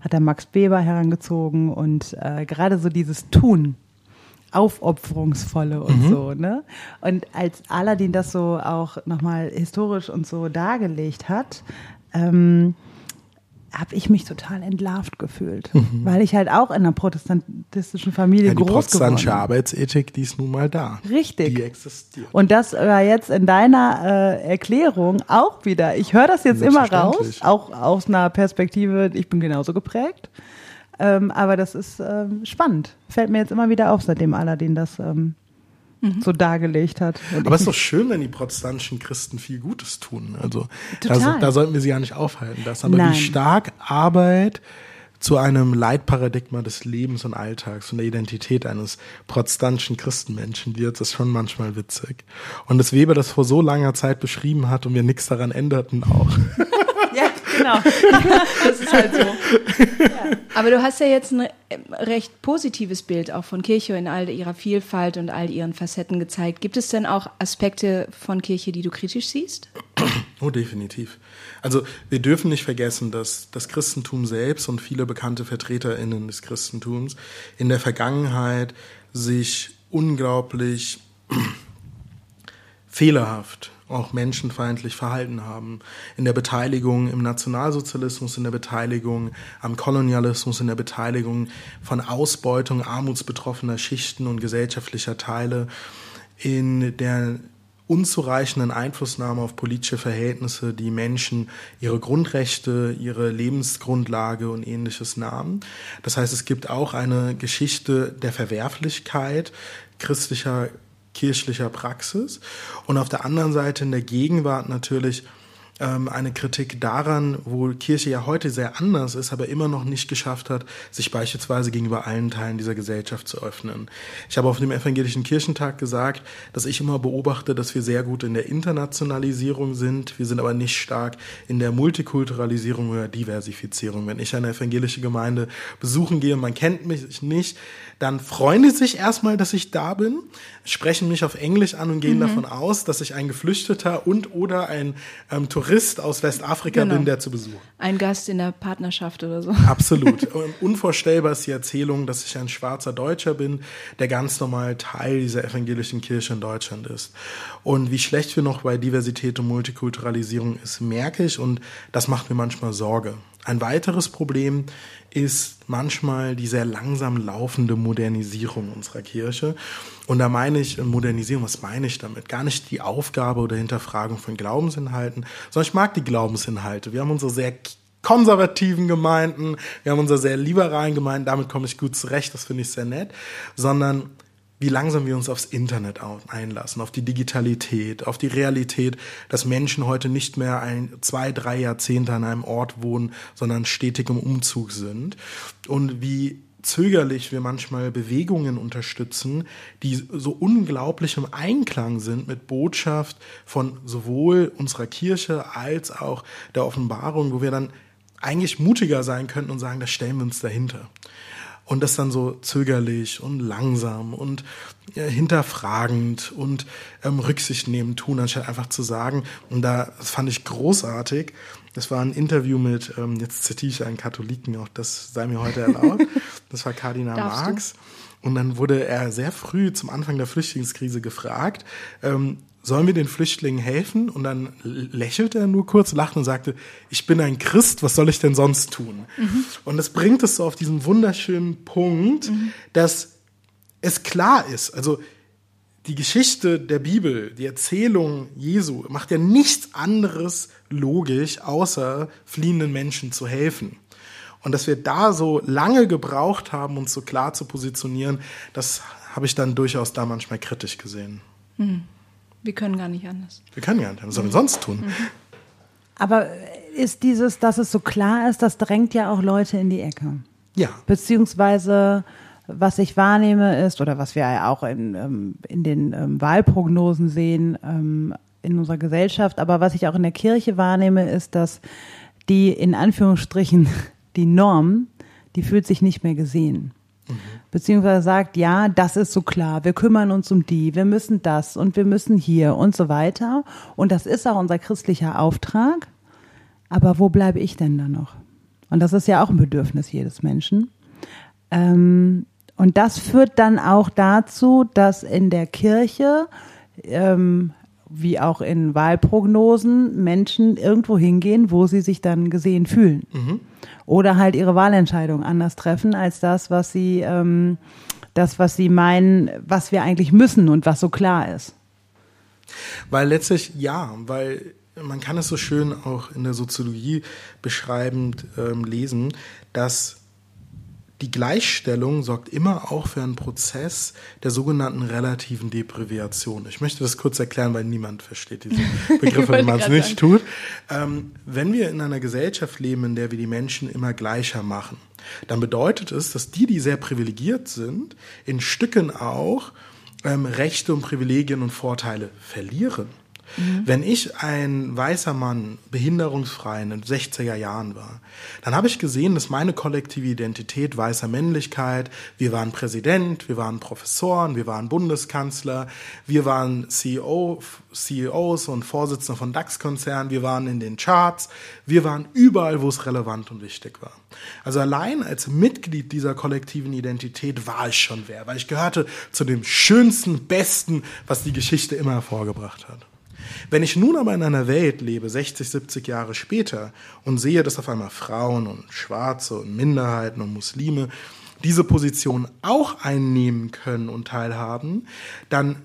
[SPEAKER 3] Hat er Max Weber herangezogen und äh, gerade so dieses Tun, aufopferungsvolle und mhm. so, ne? Und als Aladdin das so auch nochmal historisch und so dargelegt hat, ähm, habe ich mich total entlarvt gefühlt, mhm. weil ich halt auch in einer protestantischen Familie ja, groß geworden bin. Die
[SPEAKER 5] protestantische Arbeitsethik, die ist nun mal da.
[SPEAKER 3] Richtig.
[SPEAKER 5] Die existiert.
[SPEAKER 3] Und das war jetzt in deiner äh, Erklärung auch wieder. Ich höre das jetzt immer raus, auch aus einer Perspektive, ich bin genauso geprägt. Ähm, aber das ist ähm, spannend. Fällt mir jetzt immer wieder auf, seitdem Aladdin das ähm, mhm. so dargelegt hat.
[SPEAKER 5] Und Aber es ist doch schön, wenn die protestantischen Christen viel Gutes tun. Also da, da, sollten wir sie ja nicht aufhalten. Das aber Nein. wie stark Arbeit zu einem Leitparadigma des Lebens und Alltags und der Identität eines protestantischen Christenmenschen wird, ist schon manchmal witzig. Und dass Weber das vor so langer Zeit beschrieben hat und wir nichts daran änderten auch.
[SPEAKER 4] genau. das ist halt so. Ja. Aber du hast ja jetzt ein recht positives Bild auch von Kirche in all ihrer Vielfalt und all ihren Facetten gezeigt. Gibt es denn auch Aspekte von Kirche, die du kritisch siehst?
[SPEAKER 5] Oh, definitiv. Also wir dürfen nicht vergessen, dass das Christentum selbst und viele bekannte VertreterInnen des Christentums in der Vergangenheit sich unglaublich fehlerhaft auch menschenfeindlich verhalten haben. In der Beteiligung im Nationalsozialismus, in der Beteiligung am Kolonialismus, in der Beteiligung von Ausbeutung armutsbetroffener Schichten und gesellschaftlicher Teile, in der unzureichenden Einflussnahme auf politische Verhältnisse, die Menschen ihre Grundrechte, ihre Lebensgrundlage und ähnliches nahmen. Das heißt, es gibt auch eine Geschichte der Verwerflichkeit christlicher kirchlicher Praxis. Und auf der anderen Seite in der Gegenwart natürlich eine Kritik daran, wo Kirche ja heute sehr anders ist, aber immer noch nicht geschafft hat, sich beispielsweise gegenüber allen Teilen dieser Gesellschaft zu öffnen. Ich habe auf dem Evangelischen Kirchentag gesagt, dass ich immer beobachte, dass wir sehr gut in der Internationalisierung sind. Wir sind aber nicht stark in der Multikulturalisierung oder Diversifizierung. Wenn ich eine evangelische Gemeinde besuchen gehe, man kennt mich nicht, dann freuen die sich erstmal, dass ich da bin, sprechen mich auf Englisch an und gehen mhm. davon aus, dass ich ein Geflüchteter und oder ein ähm, Tourist aus Westafrika genau. bin, der zu besuchen.
[SPEAKER 4] Ein Gast in der Partnerschaft oder so.
[SPEAKER 5] Absolut. Unvorstellbar ist die Erzählung, dass ich ein schwarzer Deutscher bin, der ganz normal Teil dieser evangelischen Kirche in Deutschland ist. Und wie schlecht wir noch bei Diversität und Multikulturalisierung ist, merke ich und das macht mir manchmal Sorge. Ein weiteres Problem ist manchmal die sehr langsam laufende Modernisierung unserer Kirche. Und da meine ich Modernisierung, was meine ich damit? Gar nicht die Aufgabe oder Hinterfragung von Glaubensinhalten, sondern ich mag die Glaubensinhalte. Wir haben unsere sehr konservativen Gemeinden, wir haben unsere sehr liberalen Gemeinden, damit komme ich gut zurecht, das finde ich sehr nett, sondern wie langsam wir uns aufs Internet einlassen, auf die Digitalität, auf die Realität, dass Menschen heute nicht mehr ein, zwei, drei Jahrzehnte an einem Ort wohnen, sondern stetig im Umzug sind. Und wie zögerlich wir manchmal Bewegungen unterstützen, die so unglaublich im Einklang sind mit Botschaft von sowohl unserer Kirche als auch der Offenbarung, wo wir dann eigentlich mutiger sein könnten und sagen, das stellen wir uns dahinter und das dann so zögerlich und langsam und ja, hinterfragend und ähm, Rücksicht nehmen tun, anstatt einfach zu sagen. Und da das fand ich großartig. Das war ein Interview mit, ähm, jetzt zitiere ich einen Katholiken, auch das sei mir heute erlaubt. Das war Kardinal Marx. Und dann wurde er sehr früh zum Anfang der Flüchtlingskrise gefragt, ähm, sollen wir den Flüchtlingen helfen? Und dann lächelte er nur kurz, lachte und sagte, ich bin ein Christ, was soll ich denn sonst tun? Mhm. Und das bringt es so auf diesen wunderschönen Punkt, mhm. dass es klar ist, also die Geschichte der Bibel, die Erzählung Jesu macht ja nichts anderes logisch, außer fliehenden Menschen zu helfen. Und dass wir da so lange gebraucht haben, uns so klar zu positionieren, das habe ich dann durchaus da manchmal kritisch gesehen.
[SPEAKER 4] Mhm. Wir können gar nicht anders.
[SPEAKER 5] Wir können gar nicht anders. Was sollen wir sonst tun? Mhm.
[SPEAKER 3] Aber ist dieses, dass es so klar ist, das drängt ja auch Leute in die Ecke.
[SPEAKER 5] Ja.
[SPEAKER 3] Beziehungsweise, was ich wahrnehme ist, oder was wir ja auch in, ähm, in den ähm, Wahlprognosen sehen, ähm, in unserer Gesellschaft, aber was ich auch in der Kirche wahrnehme, ist, dass die in Anführungsstrichen die Norm, die fühlt sich nicht mehr gesehen. Mhm. Beziehungsweise sagt, ja, das ist so klar, wir kümmern uns um die, wir müssen das und wir müssen hier und so weiter. Und das ist auch unser christlicher Auftrag. Aber wo bleibe ich denn da noch? Und das ist ja auch ein Bedürfnis jedes Menschen. Ähm, und das führt dann auch dazu, dass in der Kirche ähm, wie auch in Wahlprognosen Menschen irgendwo hingehen, wo sie sich dann gesehen fühlen. Mhm. Oder halt ihre Wahlentscheidung anders treffen als das, was sie, ähm, das, was sie meinen, was wir eigentlich müssen und was so klar ist.
[SPEAKER 5] Weil letztlich ja, weil man kann es so schön auch in der Soziologie beschreibend ähm, lesen, dass die Gleichstellung sorgt immer auch für einen Prozess der sogenannten relativen Deprivation. Ich möchte das kurz erklären, weil niemand versteht diese Begriffe, wenn man es nicht tut. Ähm, wenn wir in einer Gesellschaft leben, in der wir die Menschen immer gleicher machen, dann bedeutet es, dass die, die sehr privilegiert sind, in Stücken auch ähm, Rechte und Privilegien und Vorteile verlieren. Mhm. Wenn ich ein weißer Mann, behinderungsfrei in den 60er Jahren war, dann habe ich gesehen, dass meine kollektive Identität weißer Männlichkeit, wir waren Präsident, wir waren Professoren, wir waren Bundeskanzler, wir waren CEO, CEOs und Vorsitzende von DAX-Konzernen, wir waren in den Charts, wir waren überall, wo es relevant und wichtig war. Also allein als Mitglied dieser kollektiven Identität war ich schon wer, weil ich gehörte zu dem schönsten, besten, was die Geschichte immer hervorgebracht hat. Wenn ich nun aber in einer Welt lebe, 60, 70 Jahre später, und sehe, dass auf einmal Frauen und Schwarze und Minderheiten und Muslime diese Position auch einnehmen können und teilhaben, dann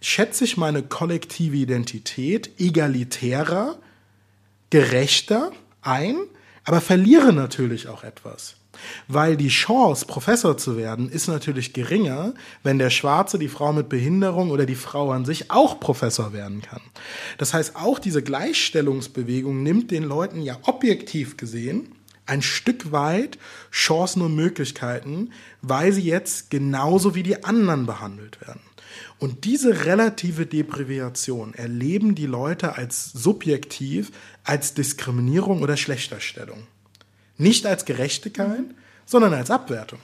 [SPEAKER 5] schätze ich meine kollektive Identität egalitärer, gerechter ein, aber verliere natürlich auch etwas. Weil die Chance, Professor zu werden, ist natürlich geringer, wenn der Schwarze, die Frau mit Behinderung oder die Frau an sich auch Professor werden kann. Das heißt, auch diese Gleichstellungsbewegung nimmt den Leuten ja objektiv gesehen ein Stück weit Chancen und Möglichkeiten, weil sie jetzt genauso wie die anderen behandelt werden. Und diese relative Deprivation erleben die Leute als subjektiv, als Diskriminierung oder Schlechterstellung. Nicht als Gerechtigkeit, sondern als Abwertung.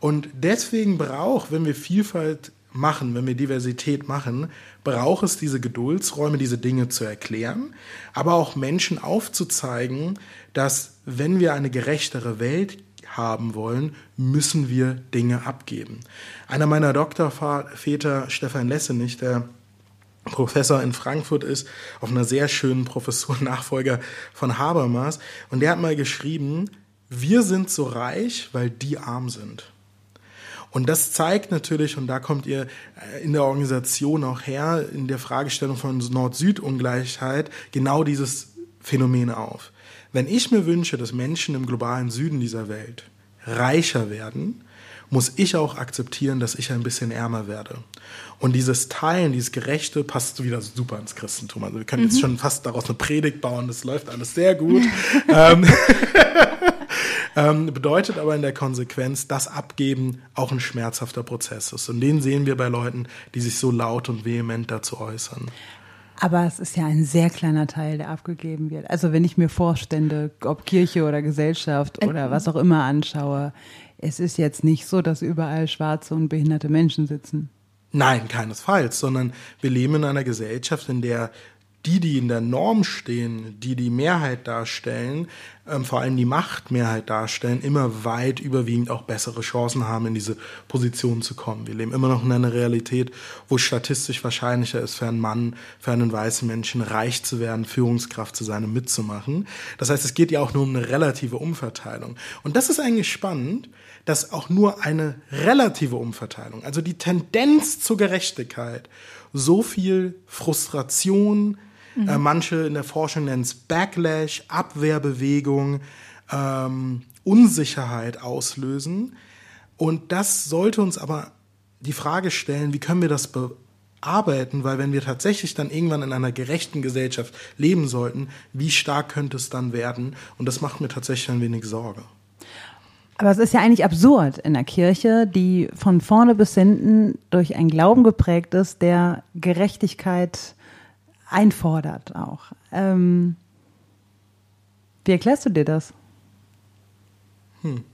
[SPEAKER 5] Und deswegen braucht, wenn wir Vielfalt machen, wenn wir Diversität machen, braucht es diese Geduldsräume, diese Dinge zu erklären, aber auch Menschen aufzuzeigen, dass wenn wir eine gerechtere Welt haben wollen, müssen wir Dinge abgeben. Einer meiner Doktorväter, Stefan Lessenich, der Professor in Frankfurt ist, auf einer sehr schönen Professur, Nachfolger von Habermas. Und der hat mal geschrieben, wir sind so reich, weil die arm sind. Und das zeigt natürlich, und da kommt ihr äh, in der Organisation auch her, in der Fragestellung von Nord-Süd-Ungleichheit, genau dieses Phänomen auf. Wenn ich mir wünsche, dass Menschen im globalen Süden dieser Welt reicher werden, muss ich auch akzeptieren, dass ich ein bisschen ärmer werde. Und dieses Teilen, dieses Gerechte passt wieder super ins Christentum. Also wir können mhm. jetzt schon fast daraus eine Predigt bauen, das läuft alles sehr gut. ähm, ähm, bedeutet aber in der Konsequenz, dass Abgeben auch ein schmerzhafter Prozess ist. Und den sehen wir bei Leuten, die sich so laut und vehement dazu äußern.
[SPEAKER 3] Aber es ist ja ein sehr kleiner Teil, der abgegeben wird. Also wenn ich mir Vorstände, ob Kirche oder Gesellschaft oder was auch immer anschaue, es ist jetzt nicht so, dass überall schwarze und behinderte Menschen sitzen.
[SPEAKER 5] Nein, keinesfalls, sondern wir leben in einer Gesellschaft, in der die, die in der Norm stehen, die die Mehrheit darstellen, ähm, vor allem die Machtmehrheit darstellen, immer weit überwiegend auch bessere Chancen haben, in diese Position zu kommen. Wir leben immer noch in einer Realität, wo statistisch wahrscheinlicher ist für einen Mann, für einen weißen Menschen reich zu werden, Führungskraft zu sein und mitzumachen. Das heißt, es geht ja auch nur um eine relative Umverteilung. Und das ist eigentlich spannend, dass auch nur eine relative Umverteilung, also die Tendenz zur Gerechtigkeit, so viel Frustration, Mhm. Äh, manche in der Forschung nennen es Backlash, Abwehrbewegung, ähm, Unsicherheit auslösen. Und das sollte uns aber die Frage stellen, wie können wir das bearbeiten, weil wenn wir tatsächlich dann irgendwann in einer gerechten Gesellschaft leben sollten, wie stark könnte es dann werden? Und das macht mir tatsächlich ein wenig Sorge.
[SPEAKER 3] Aber es ist ja eigentlich absurd in der Kirche, die von vorne bis hinten durch einen Glauben geprägt ist, der Gerechtigkeit einfordert auch. Ähm, wie erklärst du dir das? Hm.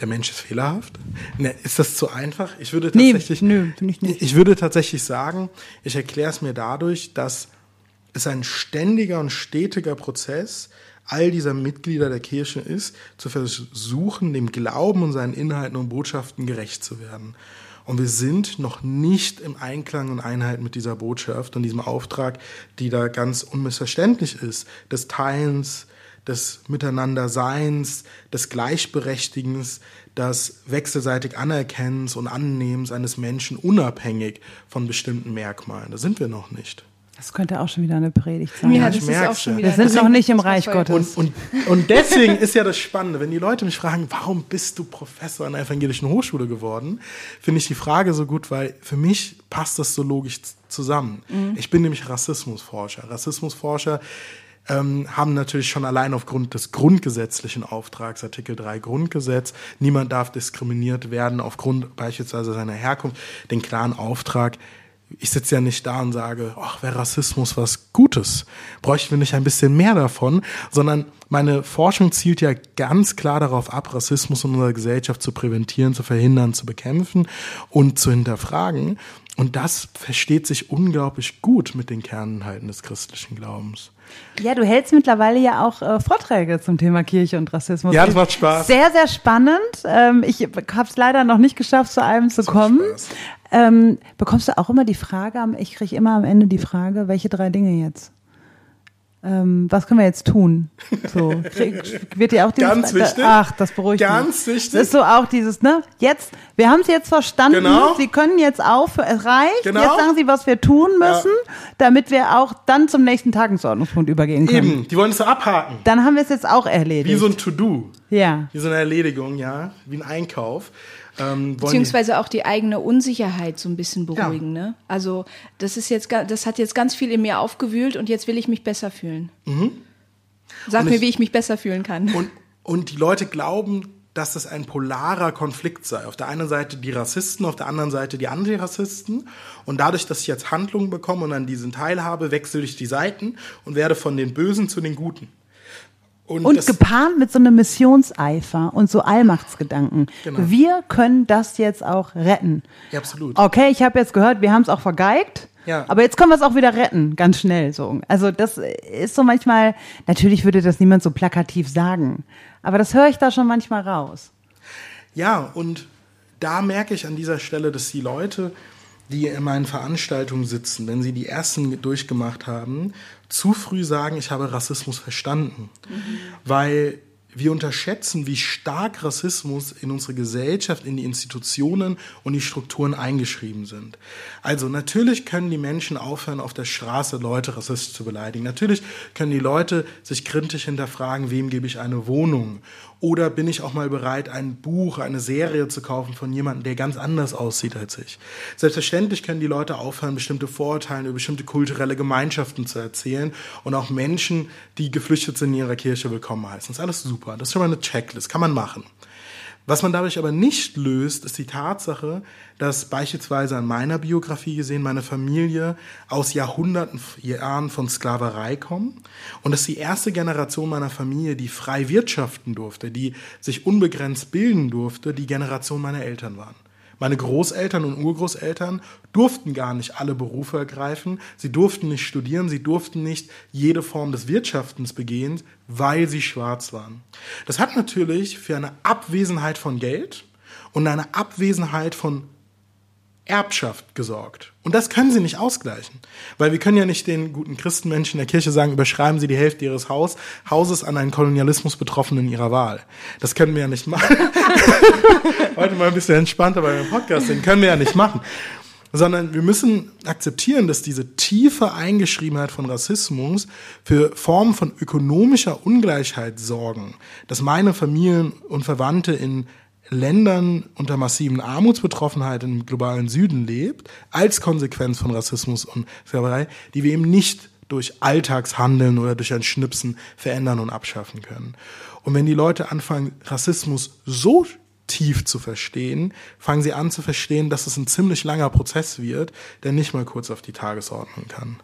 [SPEAKER 5] Der Mensch ist fehlerhaft? Ne, ist das zu einfach? Ich würde tatsächlich,
[SPEAKER 3] nee, nö, ich, nicht.
[SPEAKER 5] ich würde tatsächlich sagen, ich erkläre es mir dadurch, dass es ein ständiger und stetiger Prozess all dieser Mitglieder der Kirche ist, zu versuchen, dem Glauben und seinen Inhalten und Botschaften gerecht zu werden. Und wir sind noch nicht im Einklang und Einheit mit dieser Botschaft und diesem Auftrag, die da ganz unmissverständlich ist, des Teilens, des Miteinanderseins, des Gleichberechtigens, des wechselseitig Anerkennens und Annehmens eines Menschen unabhängig von bestimmten Merkmalen. Da sind wir noch nicht.
[SPEAKER 3] Das könnte auch schon wieder eine Predigt sein.
[SPEAKER 4] Ja, das ist auch schon wieder.
[SPEAKER 3] Wir sind noch nicht im Reich Gottes.
[SPEAKER 5] Und, und, und deswegen ist ja das Spannende, wenn die Leute mich fragen, warum bist du Professor an der evangelischen Hochschule geworden, finde ich die Frage so gut, weil für mich passt das so logisch zusammen. Mhm. Ich bin nämlich Rassismusforscher. Rassismusforscher ähm, haben natürlich schon allein aufgrund des grundgesetzlichen Auftrags, Artikel 3 Grundgesetz, niemand darf diskriminiert werden aufgrund beispielsweise seiner Herkunft, den klaren Auftrag, ich sitze ja nicht da und sage, ach, wäre Rassismus was Gutes? Bräuchten wir nicht ein bisschen mehr davon? Sondern meine Forschung zielt ja ganz klar darauf ab, Rassismus in unserer Gesellschaft zu präventieren, zu verhindern, zu bekämpfen und zu hinterfragen. Und das versteht sich unglaublich gut mit den Kerninhalten des christlichen Glaubens.
[SPEAKER 3] Ja, du hältst mittlerweile ja auch äh, Vorträge zum Thema Kirche und Rassismus.
[SPEAKER 5] Ja, das macht Spaß.
[SPEAKER 3] Sehr, sehr spannend. Ähm, ich habe es leider noch nicht geschafft, zu einem zu kommen. Ähm, bekommst du auch immer die Frage, ich kriege immer am Ende die Frage, welche drei Dinge jetzt? Ähm, was können wir jetzt tun? So, krieg- wird dir auch dieses,
[SPEAKER 5] Ganz wichtig.
[SPEAKER 3] Ach, das beruhigt
[SPEAKER 5] Ganz
[SPEAKER 3] mich.
[SPEAKER 5] wichtig.
[SPEAKER 3] Das ist so auch dieses, ne? Jetzt, wir haben es jetzt verstanden.
[SPEAKER 5] Genau.
[SPEAKER 3] Sie können jetzt aufhören. Es reicht.
[SPEAKER 5] Genau.
[SPEAKER 3] Jetzt sagen Sie, was wir tun müssen, damit wir auch dann zum nächsten Tagesordnungspunkt übergehen können.
[SPEAKER 5] Eben, die wollen es so abhaken.
[SPEAKER 3] Dann haben wir es jetzt auch erledigt.
[SPEAKER 5] Wie so ein To-Do.
[SPEAKER 3] Ja.
[SPEAKER 5] Wie so eine Erledigung, ja. Wie ein Einkauf. Ähm,
[SPEAKER 4] Beziehungsweise auch die eigene Unsicherheit so ein bisschen beruhigen. Ne? Also das ist jetzt, das hat jetzt ganz viel in mir aufgewühlt und jetzt will ich mich besser fühlen. Sag
[SPEAKER 5] Und
[SPEAKER 4] mir,
[SPEAKER 5] ich-
[SPEAKER 4] wie ich mich besser fühlen kann.
[SPEAKER 5] Und, und die Leute glauben, dass das ein polarer Konflikt sei. Auf der einen Seite die Rassisten, auf der anderen Seite die Antirassisten. Und dadurch, dass ich jetzt Handlungen bekomme und an diesen teilhabe, wechsle ich die Seiten und werde von den Bösen zu den Guten.
[SPEAKER 3] Und
[SPEAKER 5] das-
[SPEAKER 3] gepaart mit so einem Missionseifer und so Allmachtsgedanken.
[SPEAKER 5] Genau.
[SPEAKER 3] Wir können das jetzt auch retten.
[SPEAKER 5] Ja, absolut.
[SPEAKER 3] Okay, ich habe jetzt gehört, wir haben es auch vergeigt.
[SPEAKER 5] Ja.
[SPEAKER 3] Aber jetzt können wir es auch wieder retten, ganz schnell so. Also das ist so manchmal, natürlich würde das niemand so plakativ sagen, aber das höre ich da schon manchmal raus.
[SPEAKER 5] Ja, und da merke ich an dieser Stelle, dass die Leute, die in meinen Veranstaltungen sitzen, wenn sie die ersten durchgemacht haben, zu früh sagen, ich habe Rassismus verstanden. Weil wir unterschätzen, wie stark Rassismus in unsere Gesellschaft, in die Institutionen und die Strukturen eingeschrieben sind. Also natürlich können die Menschen aufhören, auf der Straße Leute rassistisch zu beleidigen. Natürlich können die Leute sich kritisch hinterfragen, wem gebe ich eine Wohnung? Oder bin ich auch mal bereit, ein Buch, eine Serie zu kaufen von jemandem, der ganz anders aussieht als ich? Selbstverständlich können die Leute aufhören, bestimmte Vorurteile über bestimmte kulturelle Gemeinschaften zu erzählen und auch Menschen, die geflüchtet sind, in ihrer Kirche willkommen heißen. Das ist alles super. Das ist schon mal eine Checklist. Kann man machen. Was man dadurch aber nicht löst, ist die Tatsache, dass beispielsweise an meiner Biografie gesehen meine Familie aus Jahrhunderten Jahren von Sklaverei kommt und dass die erste Generation meiner Familie, die frei wirtschaften durfte, die sich unbegrenzt bilden durfte, die Generation meiner Eltern waren. Meine Großeltern und Urgroßeltern durften gar nicht alle Berufe ergreifen. Sie durften nicht studieren. Sie durften nicht jede Form des Wirtschaftens begehen, weil sie schwarz waren. Das hat natürlich für eine Abwesenheit von Geld und eine Abwesenheit von Erbschaft gesorgt. Und das können sie nicht ausgleichen. Weil wir können ja nicht den guten Christenmenschen in der Kirche sagen, überschreiben sie die Hälfte ihres Haus, Hauses an einen Kolonialismus-Betroffenen ihrer Wahl. Das können wir ja nicht machen. Heute mal ein bisschen entspannter bei dem Podcast, den können wir ja nicht machen. Sondern wir müssen akzeptieren, dass diese tiefe Eingeschriebenheit von Rassismus für Formen von ökonomischer Ungleichheit sorgen. Dass meine Familien und Verwandte in Ländern unter massiven Armutsbetroffenheit im globalen Süden lebt, als Konsequenz von Rassismus und Sklaverei, die wir eben nicht durch Alltagshandeln oder durch ein Schnipsen verändern und abschaffen können. Und wenn die Leute anfangen, Rassismus so tief zu verstehen, fangen sie an zu verstehen, dass es ein ziemlich langer Prozess wird, der nicht mal kurz auf die Tagesordnung kann.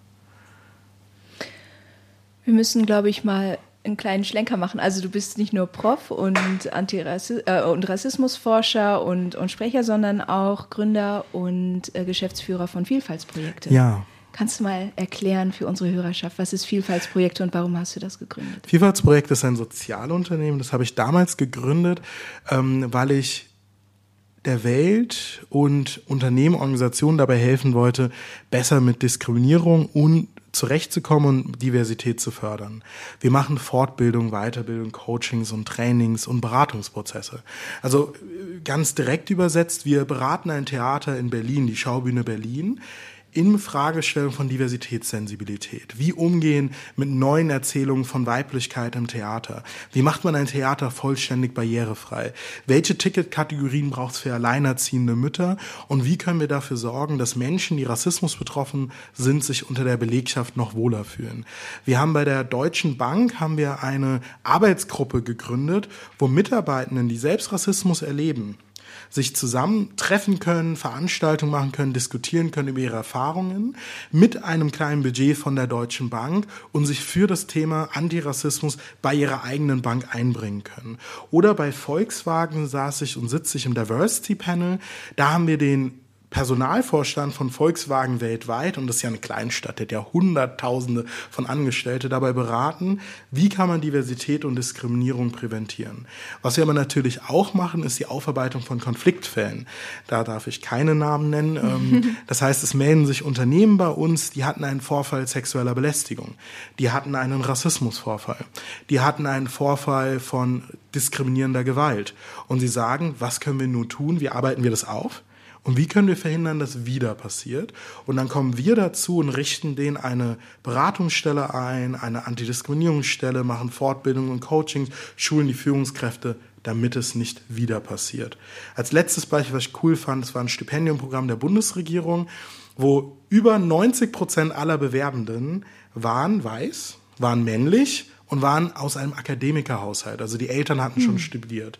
[SPEAKER 4] Wir müssen, glaube ich, mal einen kleinen Schlenker machen. Also du bist nicht nur Prof und, Antirassi äh, und Rassismusforscher und, und Sprecher, sondern auch Gründer und äh, Geschäftsführer von Vielfaltsprojekte.
[SPEAKER 5] Ja.
[SPEAKER 4] Kannst du mal erklären für unsere Hörerschaft, was ist Vielfaltsprojekte und warum hast du das gegründet?
[SPEAKER 5] Vielfaltsprojekt ist ein Sozialunternehmen, das habe ich damals gegründet, ähm, weil ich der Welt und Unternehmen, Organisationen dabei helfen wollte, besser mit Diskriminierung und zurechtzukommen und Diversität zu fördern. Wir machen Fortbildung, Weiterbildung, Coachings und Trainings und Beratungsprozesse. Also äh, ganz direkt übersetzt, wir beraten ein Theater in Berlin, die Schaubühne Berlin, in Fragestellung von Diversitätssensibilität. Wie umgehen mit neuen Erzählungen von Weiblichkeit im Theater? Wie macht man ein Theater vollständig barrierefrei? Welche Ticketkategorien braucht es für alleinerziehende Mütter? Und wie können wir dafür sorgen, dass Menschen, die Rassismus betroffen sind, sich unter der Belegschaft noch wohler fühlen? Wir haben bei der Deutschen Bank haben wir eine Arbeitsgruppe gegründet, wo Mitarbeitenden, die selbst Rassismus erleben, sich zusammentreffen können, Veranstaltungen machen können, diskutieren können über ihre Erfahrungen mit einem kleinen Budget von der Deutschen Bank und sich für das Thema Antirassismus bei ihrer eigenen Bank einbringen können. Oder bei Volkswagen saß ich und sitze ich im Diversity Panel. Da haben wir den Personalvorstand von Volkswagen weltweit, und das ist ja eine Kleinstadt, der hat ja Hunderttausende von Angestellte, dabei beraten, wie kann man Diversität und Diskriminierung präventieren. Was wir aber natürlich auch machen, ist die Aufarbeitung von Konfliktfällen. Da darf ich keine Namen nennen. Ähm, das heißt, es melden sich Unternehmen bei uns, die hatten einen Vorfall sexueller Belästigung, die hatten einen Rassismusvorfall, die hatten einen Vorfall von diskriminierender Gewalt. Und sie sagen, was können wir nun tun? Wie arbeiten wir das auf? Und wie können wir verhindern, dass wieder passiert? Und dann kommen wir dazu und richten denen eine Beratungsstelle ein, eine Antidiskriminierungsstelle, machen Fortbildungen und Coachings, schulen die Führungskräfte, damit es nicht wieder passiert. Als letztes Beispiel, was ich cool fand, das war ein Stipendiumprogramm der Bundesregierung, wo über 90 Prozent aller Bewerbenden waren weiß, waren männlich und waren aus einem Akademikerhaushalt. Also die Eltern hatten schon hm. studiert.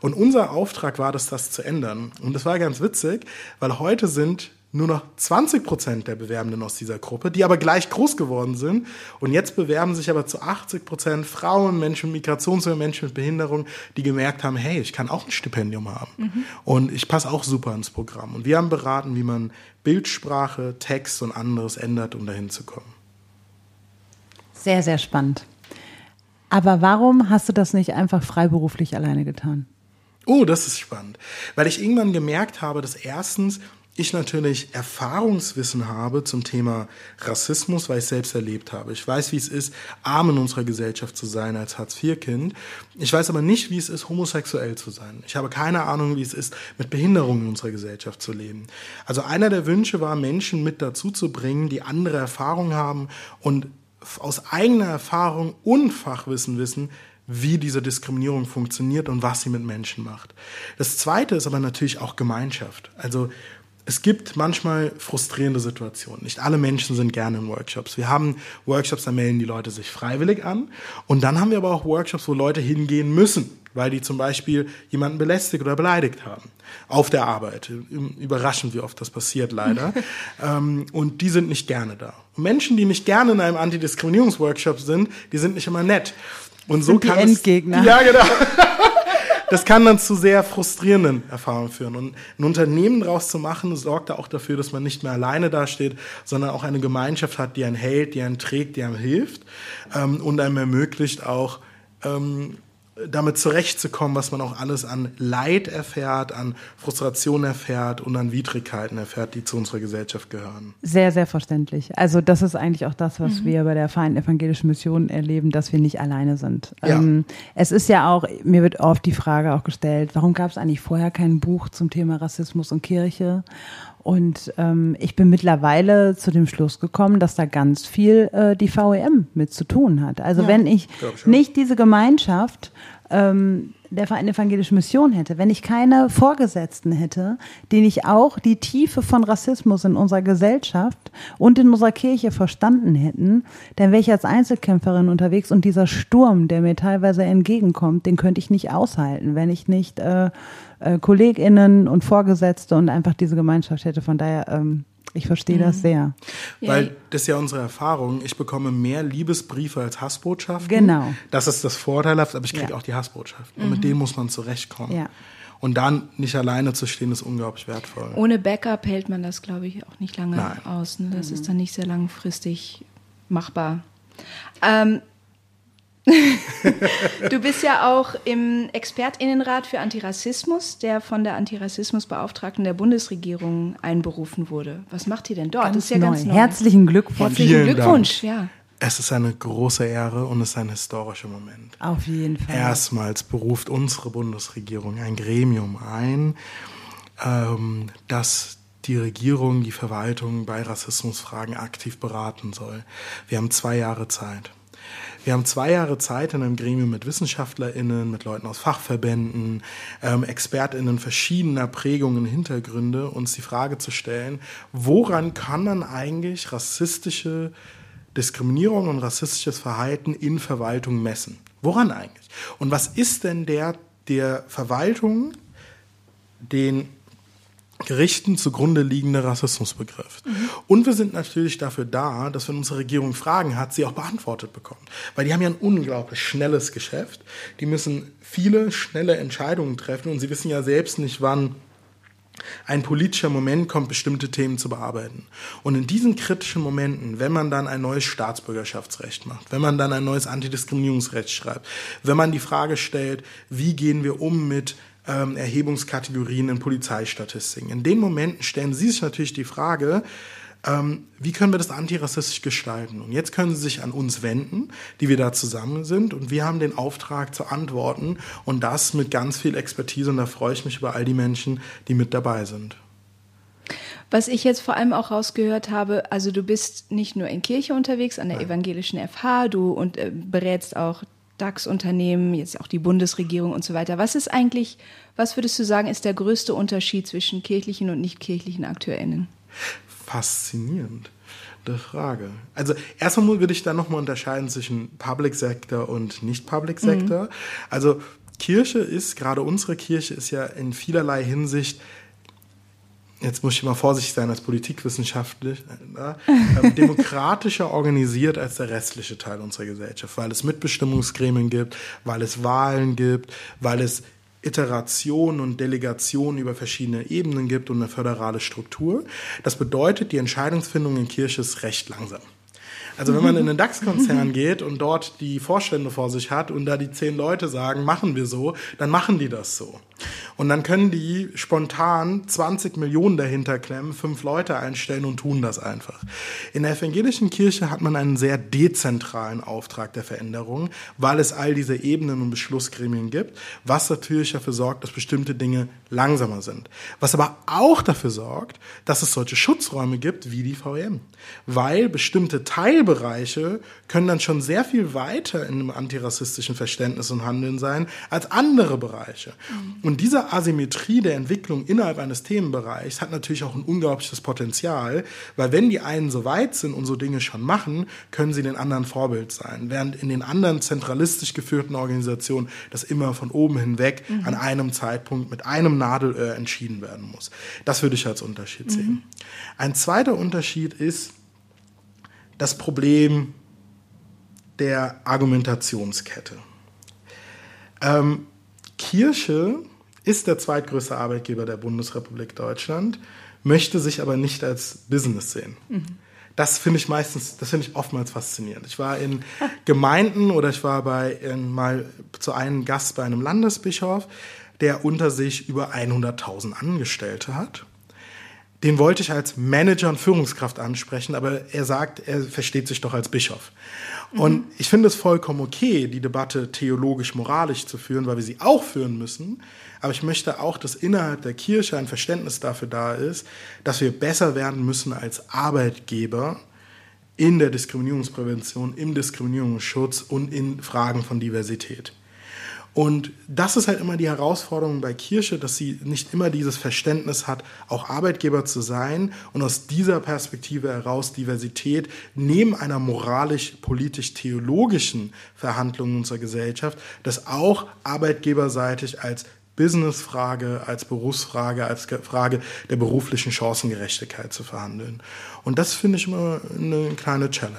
[SPEAKER 5] Und unser Auftrag war das, das zu ändern. Und das war ganz witzig, weil heute sind nur noch 20 Prozent der Bewerbenden aus dieser Gruppe, die aber gleich groß geworden sind. Und jetzt bewerben sich aber zu 80 Prozent Frauen, Menschen mit Migrations- oder Menschen mit Behinderung, die gemerkt haben, hey, ich kann auch ein Stipendium haben. Mhm. Und ich passe auch super ins Programm. Und wir haben beraten, wie man Bildsprache, Text und anderes ändert, um dahin zu kommen.
[SPEAKER 3] Sehr, sehr spannend. Aber warum hast du das nicht einfach freiberuflich alleine getan?
[SPEAKER 5] Oh, das ist spannend. Weil ich irgendwann gemerkt habe, dass erstens ich natürlich Erfahrungswissen habe zum Thema Rassismus, weil ich selbst erlebt habe. Ich weiß, wie es ist, arm in unserer Gesellschaft zu sein als Hartz-IV-Kind. Ich weiß aber nicht, wie es ist, homosexuell zu sein. Ich habe keine Ahnung, wie es ist, mit Behinderungen in unserer Gesellschaft zu leben. Also einer der Wünsche war, Menschen mit dazu zu bringen, die andere Erfahrungen haben und aus eigener Erfahrung und Fachwissen wissen, wie diese Diskriminierung funktioniert und was sie mit Menschen macht. Das Zweite ist aber natürlich auch Gemeinschaft. Also es gibt manchmal frustrierende Situationen. Nicht alle Menschen sind gerne in Workshops. Wir haben Workshops, da melden die Leute sich freiwillig an. Und dann haben wir aber auch Workshops, wo Leute hingehen müssen, weil die zum Beispiel jemanden belästigt oder beleidigt haben. Auf der Arbeit. Überraschend, wie oft das passiert, leider. ähm, und die sind nicht gerne da. Menschen, die nicht gerne in einem Antidiskriminierungsworkshop sind, die sind nicht immer nett. Und so
[SPEAKER 3] sind
[SPEAKER 5] kann
[SPEAKER 3] die Endgegner.
[SPEAKER 5] Es, ja, genau. das kann dann zu sehr frustrierenden Erfahrungen führen. Und ein Unternehmen daraus zu machen, sorgt da auch dafür, dass man nicht mehr alleine dasteht, sondern auch eine Gemeinschaft hat, die einen hält, die einen trägt, die einem hilft ähm, und einem ermöglicht auch ähm, damit zurechtzukommen, was man auch alles an Leid erfährt, an Frustration erfährt und an Widrigkeiten erfährt, die zu unserer Gesellschaft gehören.
[SPEAKER 3] Sehr, sehr verständlich. Also das ist eigentlich auch das, was mhm. wir bei der Vereinten Evangelischen Mission erleben, dass wir nicht alleine sind. Ja. Ähm, es ist ja auch, mir wird oft die Frage auch gestellt, warum gab es eigentlich vorher kein Buch zum Thema Rassismus und Kirche? Und ähm, ich bin mittlerweile zu dem Schluss gekommen, dass da ganz viel äh, die VEM mit zu tun hat. Also ja, wenn ich nicht diese Gemeinschaft ähm, der Verein Evangelische Mission hätte, wenn ich keine Vorgesetzten hätte, die nicht auch die Tiefe von Rassismus in unserer Gesellschaft und in unserer Kirche verstanden hätten, dann wäre ich als Einzelkämpferin unterwegs und dieser Sturm, der mir teilweise entgegenkommt, den könnte ich nicht aushalten, wenn ich nicht äh, äh, KollegInnen und Vorgesetzte und einfach diese Gemeinschaft hätte. Von daher ähm, ich verstehe mhm. das sehr.
[SPEAKER 5] Weil das ist ja unsere Erfahrung. Ich bekomme mehr Liebesbriefe als Hassbotschaften.
[SPEAKER 3] Genau.
[SPEAKER 5] Das ist das Vorteilhaft, aber ich kriege ja. auch die Hassbotschaften. Mhm. Und mit denen muss man zurechtkommen. Ja. Und dann nicht alleine zu stehen, ist unglaublich wertvoll.
[SPEAKER 4] Ohne Backup hält man das, glaube ich, auch nicht lange Nein. aus. Ne? Das mhm. ist dann nicht sehr langfristig machbar. Ähm, du bist ja auch im Expertinnenrat für Antirassismus, der von der Antirassismusbeauftragten der Bundesregierung einberufen wurde. Was macht ihr denn dort?
[SPEAKER 3] Ganz das ist ja neu. ganz neu. Herzlichen Glückwunsch.
[SPEAKER 4] Herzlichen Glückwunsch, Dank. ja.
[SPEAKER 5] Es ist eine große Ehre und es ist ein historischer Moment.
[SPEAKER 3] Auf jeden Fall.
[SPEAKER 5] Erstmals beruft unsere Bundesregierung ein Gremium ein, ähm, das die Regierung, die Verwaltung bei Rassismusfragen aktiv beraten soll. Wir haben zwei Jahre Zeit. Wir haben zwei Jahre Zeit in einem Gremium mit WissenschaftlerInnen, mit Leuten aus Fachverbänden, ähm, ExpertInnen verschiedener Prägungen, Hintergründe, uns die Frage zu stellen, woran kann man eigentlich rassistische Diskriminierung und rassistisches Verhalten in Verwaltung messen? Woran eigentlich? Und was ist denn der, der Verwaltung den Gerichten zugrunde liegende Rassismusbegriff. Mhm. Und wir sind natürlich dafür da, dass wenn unsere Regierung Fragen hat, sie auch beantwortet bekommt. Weil die haben ja ein unglaublich schnelles Geschäft. Die müssen viele schnelle Entscheidungen treffen und sie wissen ja selbst nicht, wann ein politischer Moment kommt, bestimmte Themen zu bearbeiten. Und in diesen kritischen Momenten, wenn man dann ein neues Staatsbürgerschaftsrecht macht, wenn man dann ein neues Antidiskriminierungsrecht schreibt, wenn man die Frage stellt, wie gehen wir um mit ähm, Erhebungskategorien in Polizeistatistiken, in den Momenten stellen Sie sich natürlich die Frage, ähm, wie können wir das antirassistisch gestalten? Und jetzt können Sie sich an uns wenden, die wir da zusammen sind. Und wir haben den Auftrag zu antworten und das mit ganz viel Expertise. Und da freue ich mich über all die Menschen, die mit dabei sind.
[SPEAKER 4] Was ich jetzt vor allem auch rausgehört habe, also du bist nicht nur in Kirche unterwegs, an der Nein. evangelischen FH, du und, äh, berätst auch DAX-Unternehmen, jetzt auch die Bundesregierung und so weiter. Was ist eigentlich, was würdest du sagen, ist der größte Unterschied zwischen kirchlichen und nicht-kirchlichen AkteurInnen?
[SPEAKER 5] faszinierende Frage. Also erstmal würde ich da nochmal unterscheiden zwischen Public Sector und Nicht-Public Sector. Mhm. Also Kirche ist, gerade unsere Kirche ist ja in vielerlei Hinsicht jetzt muss ich mal vorsichtig sein als politikwissenschaftlich, äh, demokratischer organisiert als der restliche Teil unserer Gesellschaft, weil es Mitbestimmungsgremien gibt, weil es Wahlen gibt, weil es Iteration und Delegation über verschiedene Ebenen gibt und eine föderale Struktur. Das bedeutet, die Entscheidungsfindung in Kirche ist recht langsam. Also wenn man in einen DAX-Konzern geht und dort die Vorstände vor sich hat und da die zehn Leute sagen, machen wir so, dann machen die das so. Und dann können die spontan 20 Millionen dahinter klemmen, fünf Leute einstellen und tun das einfach. In der evangelischen Kirche hat man einen sehr dezentralen Auftrag der Veränderung, weil es all diese Ebenen und Beschlussgremien gibt, was natürlich dafür sorgt, dass bestimmte Dinge langsamer sind. Was aber auch dafür sorgt, dass es solche Schutzräume gibt wie die VM. Weil bestimmte Teilbereiche können dann schon sehr viel weiter in einem antirassistischen Verständnis und Handeln sein als andere Bereiche. Und diese Asymmetrie der Entwicklung innerhalb eines Themenbereichs hat natürlich auch ein unglaubliches Potenzial, weil wenn die einen so weit sind und so Dinge schon machen, können sie den anderen Vorbild sein. Während in den anderen zentralistisch geführten Organisationen das immer von oben hinweg mhm. an einem Zeitpunkt mit einem Nadelöhr entschieden werden muss. Das würde ich als Unterschied mhm. sehen. Ein zweiter Unterschied ist das Problem der Argumentationskette. Ähm, Kirche ist der zweitgrößte Arbeitgeber der Bundesrepublik Deutschland, möchte sich aber nicht als Business sehen. Mhm. Das finde ich meistens, das finde ich oftmals faszinierend. Ich war in Gemeinden oder ich war bei in, mal zu einem Gast bei einem Landesbischof, der unter sich über 100.000 Angestellte hat. Den wollte ich als Manager und Führungskraft ansprechen, aber er sagt, er versteht sich doch als Bischof. Mhm. Und ich finde es vollkommen okay, die Debatte theologisch-moralisch zu führen, weil wir sie auch führen müssen. Aber ich möchte auch, dass innerhalb der Kirche ein Verständnis dafür da ist, dass wir besser werden müssen als Arbeitgeber in der Diskriminierungsprävention, im Diskriminierungsschutz und in Fragen von Diversität. Und das ist halt immer die Herausforderung bei Kirche, dass sie nicht immer dieses Verständnis hat, auch Arbeitgeber zu sein und aus dieser Perspektive heraus Diversität neben einer moralisch-politisch-theologischen Verhandlung unserer Gesellschaft, das auch arbeitgeberseitig als Businessfrage, als Berufsfrage, als Frage der beruflichen Chancengerechtigkeit zu verhandeln. Und das finde ich immer eine kleine Challenge.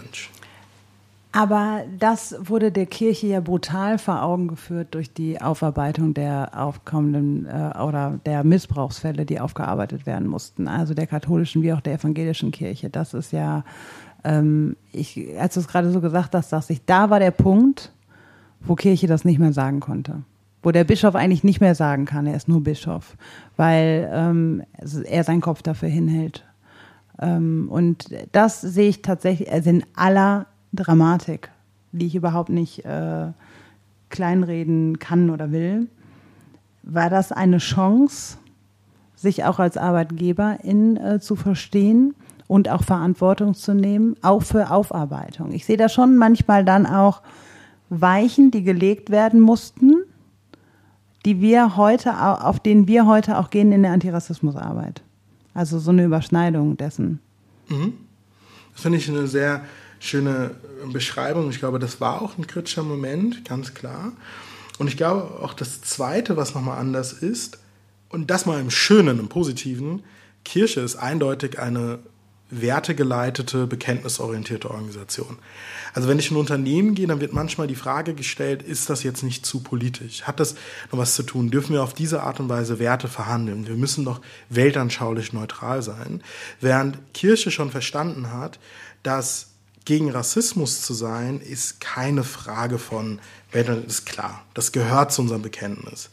[SPEAKER 3] Aber das wurde der Kirche ja brutal vor Augen geführt durch die Aufarbeitung der aufkommenden äh, oder der Missbrauchsfälle, die aufgearbeitet werden mussten. Also der katholischen wie auch der evangelischen Kirche. Das ist ja, ähm, ich, als du es gerade so gesagt hast, dachte ich, da war der Punkt, wo Kirche das nicht mehr sagen konnte wo der Bischof eigentlich nicht mehr sagen kann, er ist nur Bischof, weil ähm, er seinen Kopf dafür hinhält. Ähm, und das sehe ich tatsächlich also in aller Dramatik, die ich überhaupt nicht äh, kleinreden kann oder will. War das eine Chance, sich auch als Arbeitgeberin äh, zu verstehen und auch Verantwortung zu nehmen, auch für Aufarbeitung? Ich sehe da schon manchmal dann auch Weichen, die gelegt werden mussten, die wir heute, auf denen wir heute auch gehen in der Antirassismusarbeit. Also so eine Überschneidung dessen.
[SPEAKER 5] Mhm. Das finde ich eine sehr schöne Beschreibung. Ich glaube, das war auch ein kritischer Moment, ganz klar. Und ich glaube auch das Zweite, was nochmal anders ist, und das mal im Schönen, im Positiven, Kirche ist eindeutig eine wertegeleitete, bekenntnisorientierte Organisation. Also wenn ich in ein Unternehmen gehe, dann wird manchmal die Frage gestellt, ist das jetzt nicht zu politisch? Hat das noch was zu tun? Dürfen wir auf diese Art und Weise Werte verhandeln? Wir müssen doch weltanschaulich neutral sein. Während Kirche schon verstanden hat, dass gegen Rassismus zu sein, ist keine Frage von, ist klar, das gehört zu unserem Bekenntnis.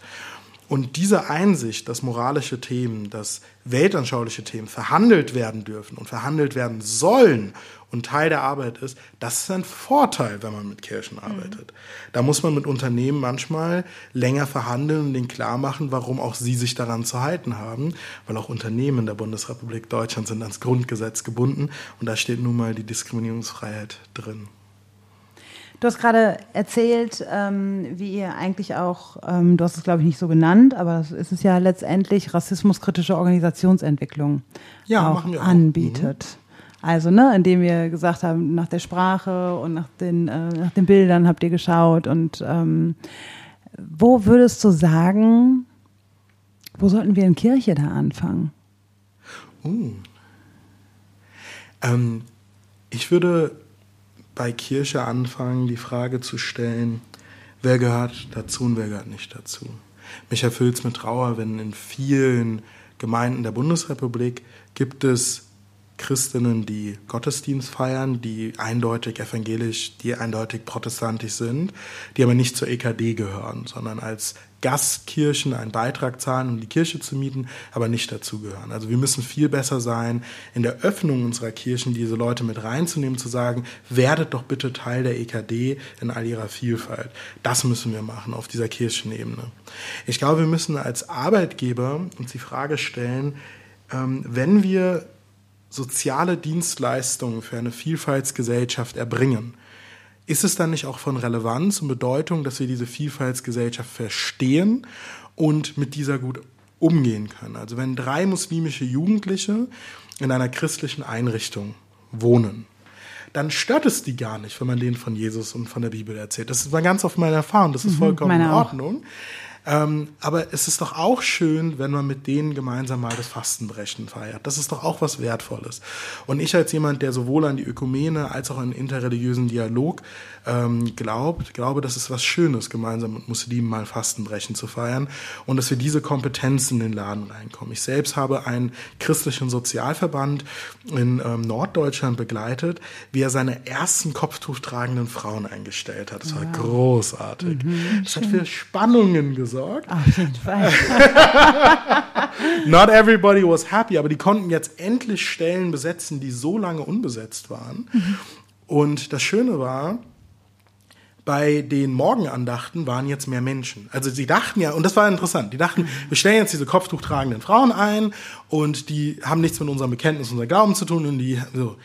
[SPEAKER 5] Und diese Einsicht, dass moralische Themen, dass weltanschauliche Themen verhandelt werden dürfen und verhandelt werden sollen und Teil der Arbeit ist, das ist ein Vorteil, wenn man mit Kirchen arbeitet. Mhm. Da muss man mit Unternehmen manchmal länger verhandeln und denen klar machen, warum auch sie sich daran zu halten haben, weil auch Unternehmen der Bundesrepublik Deutschland sind ans Grundgesetz gebunden und da steht nun mal die Diskriminierungsfreiheit drin.
[SPEAKER 3] Du hast gerade erzählt, ähm, wie ihr eigentlich auch, ähm, du hast es glaube ich nicht so genannt, aber es ist ja letztendlich rassismuskritische Organisationsentwicklung ja, auch, auch, anbietet. Mhm. Also, ne, indem wir gesagt haben, nach der Sprache und nach den, äh, nach den Bildern habt ihr geschaut. Und ähm, wo würdest du sagen, wo sollten wir in Kirche da anfangen?
[SPEAKER 5] Uh. Ähm, ich würde bei Kirche anfangen, die Frage zu stellen, wer gehört dazu und wer gehört nicht dazu. Mich erfüllt es mit Trauer, wenn in vielen Gemeinden der Bundesrepublik gibt es Christinnen, die Gottesdienst feiern, die eindeutig evangelisch, die eindeutig protestantisch sind, die aber nicht zur EKD gehören, sondern als Gastkirchen einen Beitrag zahlen, um die Kirche zu mieten, aber nicht dazugehören. Also wir müssen viel besser sein, in der Öffnung unserer Kirchen diese Leute mit reinzunehmen, zu sagen, werdet doch bitte Teil der EKD in all ihrer Vielfalt. Das müssen wir machen auf dieser Kirchenebene. Ich glaube, wir müssen als Arbeitgeber uns die Frage stellen, ähm, wenn wir soziale Dienstleistungen für eine Vielfaltsgesellschaft erbringen, ist es dann nicht auch von Relevanz und Bedeutung, dass wir diese Vielfaltsgesellschaft verstehen und mit dieser gut umgehen können? Also wenn drei muslimische Jugendliche in einer christlichen Einrichtung wohnen, dann stört es die gar nicht, wenn man denen von Jesus und von der Bibel erzählt. Das ist mal ganz oft meine Erfahrung, das ist mhm, vollkommen in Ordnung. Auch. Ähm, aber es ist doch auch schön, wenn man mit denen gemeinsam mal das Fastenbrechen feiert. Das ist doch auch was Wertvolles. Und ich als jemand, der sowohl an die Ökumene als auch an den interreligiösen Dialog ähm, glaubt, glaube, das ist was Schönes, gemeinsam mit Muslimen mal Fastenbrechen zu feiern und dass wir diese Kompetenzen in den Laden reinkommen. Ich selbst habe einen christlichen Sozialverband in ähm, Norddeutschland begleitet, wie er seine ersten Kopftuch tragenden Frauen eingestellt hat. Das war wow. großartig. Mhm, das hat für Spannungen gesorgt gesorgt. Auf jeden Fall. Not everybody was happy, aber die konnten jetzt endlich Stellen besetzen, die so lange unbesetzt waren. Mhm. Und das Schöne war, bei den Morgenandachten waren jetzt mehr Menschen. Also sie dachten ja, und das war interessant, die dachten, wir stellen jetzt diese kopftuchtragenden Frauen ein und die haben nichts mit unserem Bekenntnis, unserem Glauben zu tun und die so.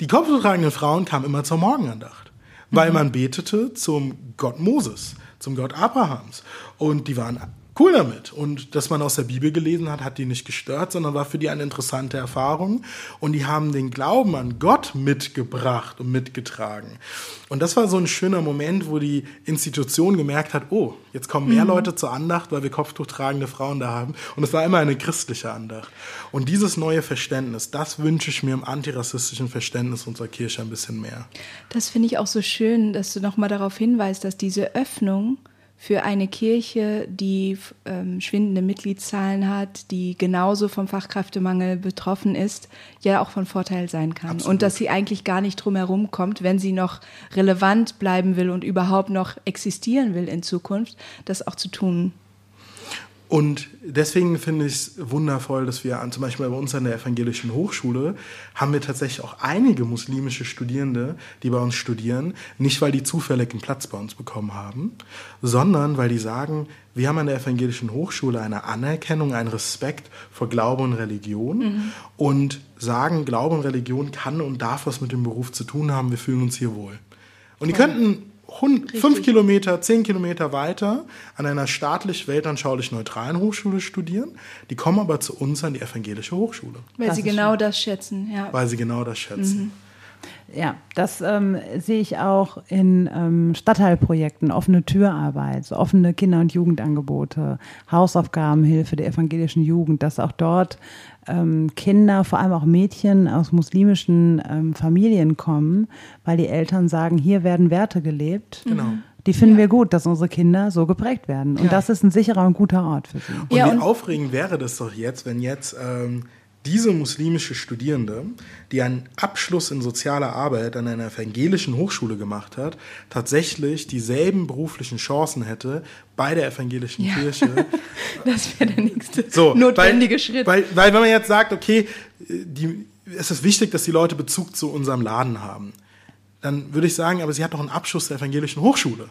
[SPEAKER 5] Die kopftuchtragenden Frauen kamen immer zur Morgenandacht, weil mhm. man betete zum Gott Moses zum Gott Abrahams. Und die waren cool damit. Und dass man aus der Bibel gelesen hat, hat die nicht gestört, sondern war für die eine interessante Erfahrung. Und die haben den Glauben an Gott mitgebracht und mitgetragen. Und das war so ein schöner Moment, wo die Institution gemerkt hat, oh, jetzt kommen mehr mhm. Leute zur Andacht, weil wir kopftuchtragende Frauen da haben. Und es war immer eine christliche Andacht. Und dieses neue Verständnis, das wünsche ich mir im antirassistischen Verständnis unserer Kirche ein bisschen mehr.
[SPEAKER 4] Das finde ich auch so schön, dass du nochmal darauf hinweist, dass diese Öffnung für eine Kirche, die ähm, schwindende Mitgliedszahlen hat, die genauso vom Fachkräftemangel betroffen ist, ja auch von Vorteil sein kann. Absolut. Und dass sie eigentlich gar nicht drum herum kommt, wenn sie noch relevant bleiben will und überhaupt noch existieren will in Zukunft, das auch zu tun.
[SPEAKER 5] Und deswegen finde ich es wundervoll, dass wir an, zum Beispiel bei uns an der Evangelischen Hochschule haben wir tatsächlich auch einige muslimische Studierende, die bei uns studieren, nicht weil die zufällig einen Platz bei uns bekommen haben, sondern weil die sagen, wir haben an der Evangelischen Hochschule eine Anerkennung, einen Respekt vor Glaube und Religion mhm. und sagen, Glaube und Religion kann und darf was mit dem Beruf zu tun haben, wir fühlen uns hier wohl. Und die könnten fünf Kilometer, zehn Kilometer weiter an einer staatlich weltanschaulich neutralen Hochschule studieren. Die kommen aber zu uns an die evangelische Hochschule.
[SPEAKER 4] Weil das sie genau schön. das schätzen, ja.
[SPEAKER 5] Weil sie genau das schätzen. Mhm.
[SPEAKER 3] Ja, das ähm, sehe ich auch in ähm, Stadtteilprojekten, offene Türarbeit, so offene Kinder- und Jugendangebote, Hausaufgabenhilfe der evangelischen Jugend, dass auch dort ähm, Kinder, vor allem auch Mädchen aus muslimischen ähm, Familien kommen, weil die Eltern sagen, hier werden Werte gelebt.
[SPEAKER 5] Genau.
[SPEAKER 3] Die finden wir gut, dass unsere Kinder so geprägt werden. Und
[SPEAKER 5] Ja.
[SPEAKER 3] das ist ein sicherer und guter Ort für sie.
[SPEAKER 5] Und
[SPEAKER 4] Ja,
[SPEAKER 5] wie
[SPEAKER 4] und-
[SPEAKER 5] aufregend wäre das doch jetzt, wenn jetzt ähm, diese muslimische Studierende, die einen Abschluss in sozialer Arbeit an einer evangelischen Hochschule gemacht hat, tatsächlich dieselben beruflichen Chancen hätte bei der evangelischen
[SPEAKER 4] Ja.
[SPEAKER 5] Kirche.
[SPEAKER 4] Das wäre der nächste
[SPEAKER 5] So,
[SPEAKER 4] notwendige
[SPEAKER 5] weil,
[SPEAKER 4] Schritt.
[SPEAKER 5] Weil, weil wenn man jetzt sagt, okay, die, es ist wichtig, dass die Leute Bezug zu unserem Laden haben, dann würde ich sagen, aber sie hat doch einen Abschluss der evangelischen Hochschule.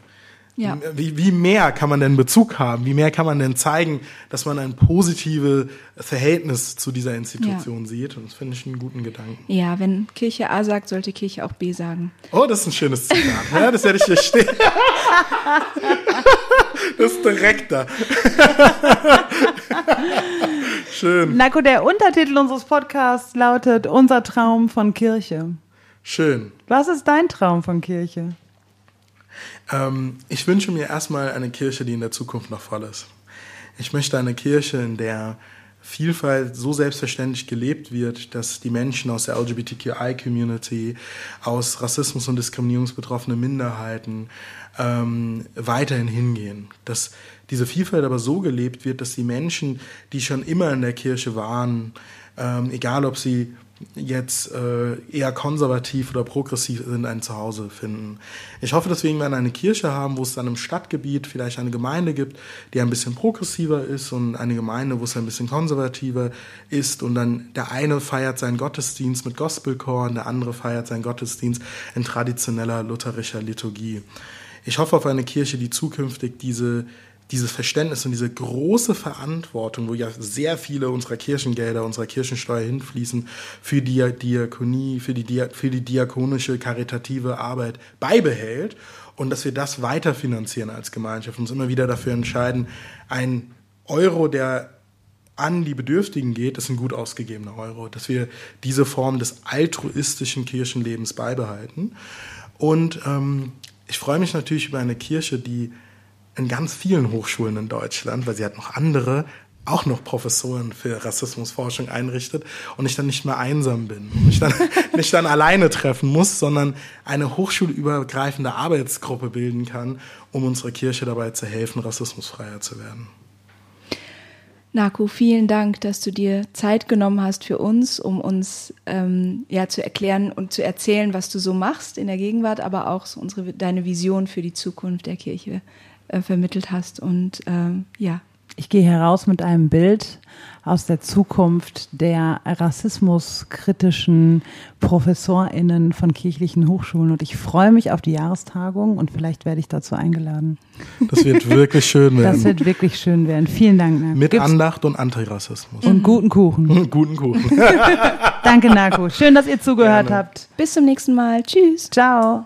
[SPEAKER 4] Ja.
[SPEAKER 5] Wie, wie mehr kann man denn Bezug haben? Wie mehr kann man denn zeigen, dass man ein positives Verhältnis zu dieser Institution sieht? Und das finde ich einen guten Gedanken.
[SPEAKER 4] ja, wenn Kirche A sagt, sollte Kirche auch B sagen.
[SPEAKER 5] Oh, das ist ein schönes Zitat. Ja, das werde ich hier stehen. Das ist direkt da. Schön,
[SPEAKER 3] Nako, der Untertitel unseres Podcasts lautet Unser Traum von Kirche.
[SPEAKER 5] schön.
[SPEAKER 3] Was ist dein Traum von Kirche?
[SPEAKER 5] Ähm, ich wünsche mir erstmal eine Kirche, die in der Zukunft noch voll ist. Ich möchte eine Kirche, in der Vielfalt so selbstverständlich gelebt wird, dass die Menschen aus der LGBTQI-Community, aus Rassismus und Diskriminierung betroffene Minderheiten ähm, weiterhin hingehen. Dass diese Vielfalt aber so gelebt wird, dass die Menschen, die schon immer in der Kirche waren, ähm, egal ob sie jetzt äh, eher konservativ oder progressiv sind, ein Zuhause finden. Ich hoffe, dass wir irgendwann eine Kirche haben, wo es dann im Stadtgebiet vielleicht eine Gemeinde gibt, die ein bisschen progressiver ist und eine Gemeinde, wo es ein bisschen konservativer ist und dann der eine feiert seinen Gottesdienst mit Gospelchor und der andere feiert seinen Gottesdienst in traditioneller lutherischer Liturgie. Ich hoffe auf eine Kirche, die zukünftig diese dieses Verständnis und diese große Verantwortung, wo ja sehr viele unserer Kirchengelder, unserer Kirchensteuer hinfließen, für die Diakonie, für die, Dia für die diakonische, karitative Arbeit beibehält und dass wir das weiterfinanzieren als Gemeinschaft, uns immer wieder dafür entscheiden, ein Euro, der an die Bedürftigen geht, ist ein gut ausgegebener Euro, dass wir diese Form des altruistischen Kirchenlebens beibehalten. Und ähm, ich freue mich natürlich über eine Kirche, die in ganz vielen Hochschulen in Deutschland, weil sie hat noch andere, auch noch Professoren für Rassismusforschung einrichtet und ich dann nicht mehr einsam bin und mich dann nicht dann alleine treffen muss, sondern eine hochschulübergreifende Arbeitsgruppe bilden kann, um unserer Kirche dabei zu helfen, rassismusfreier zu werden.
[SPEAKER 4] Naku, vielen Dank, dass du dir Zeit genommen hast für uns, um uns ähm, ja zu erklären und zu erzählen, was du so machst in der Gegenwart, aber auch so unsere deine Vision für die Zukunft der Kirche äh, vermittelt hast. Und ähm, ja,
[SPEAKER 3] Ich gehe heraus mit einem Bild aus der Zukunft der rassismuskritischen ProfessorInnen von kirchlichen Hochschulen und ich freue mich auf die Jahrestagung und vielleicht werde ich dazu eingeladen.
[SPEAKER 5] Das wird wirklich schön
[SPEAKER 3] Das
[SPEAKER 5] werden.
[SPEAKER 3] wird wirklich schön werden. Vielen Dank, Nako.
[SPEAKER 5] Mit
[SPEAKER 3] Gibt's-
[SPEAKER 5] Andacht und Antirassismus.
[SPEAKER 3] und guten Kuchen.
[SPEAKER 5] Guten Kuchen.
[SPEAKER 3] Danke, Nako. Schön, dass ihr zugehört
[SPEAKER 5] Gerne.
[SPEAKER 3] habt.
[SPEAKER 4] bis zum nächsten Mal. Tschüss.
[SPEAKER 3] Ciao.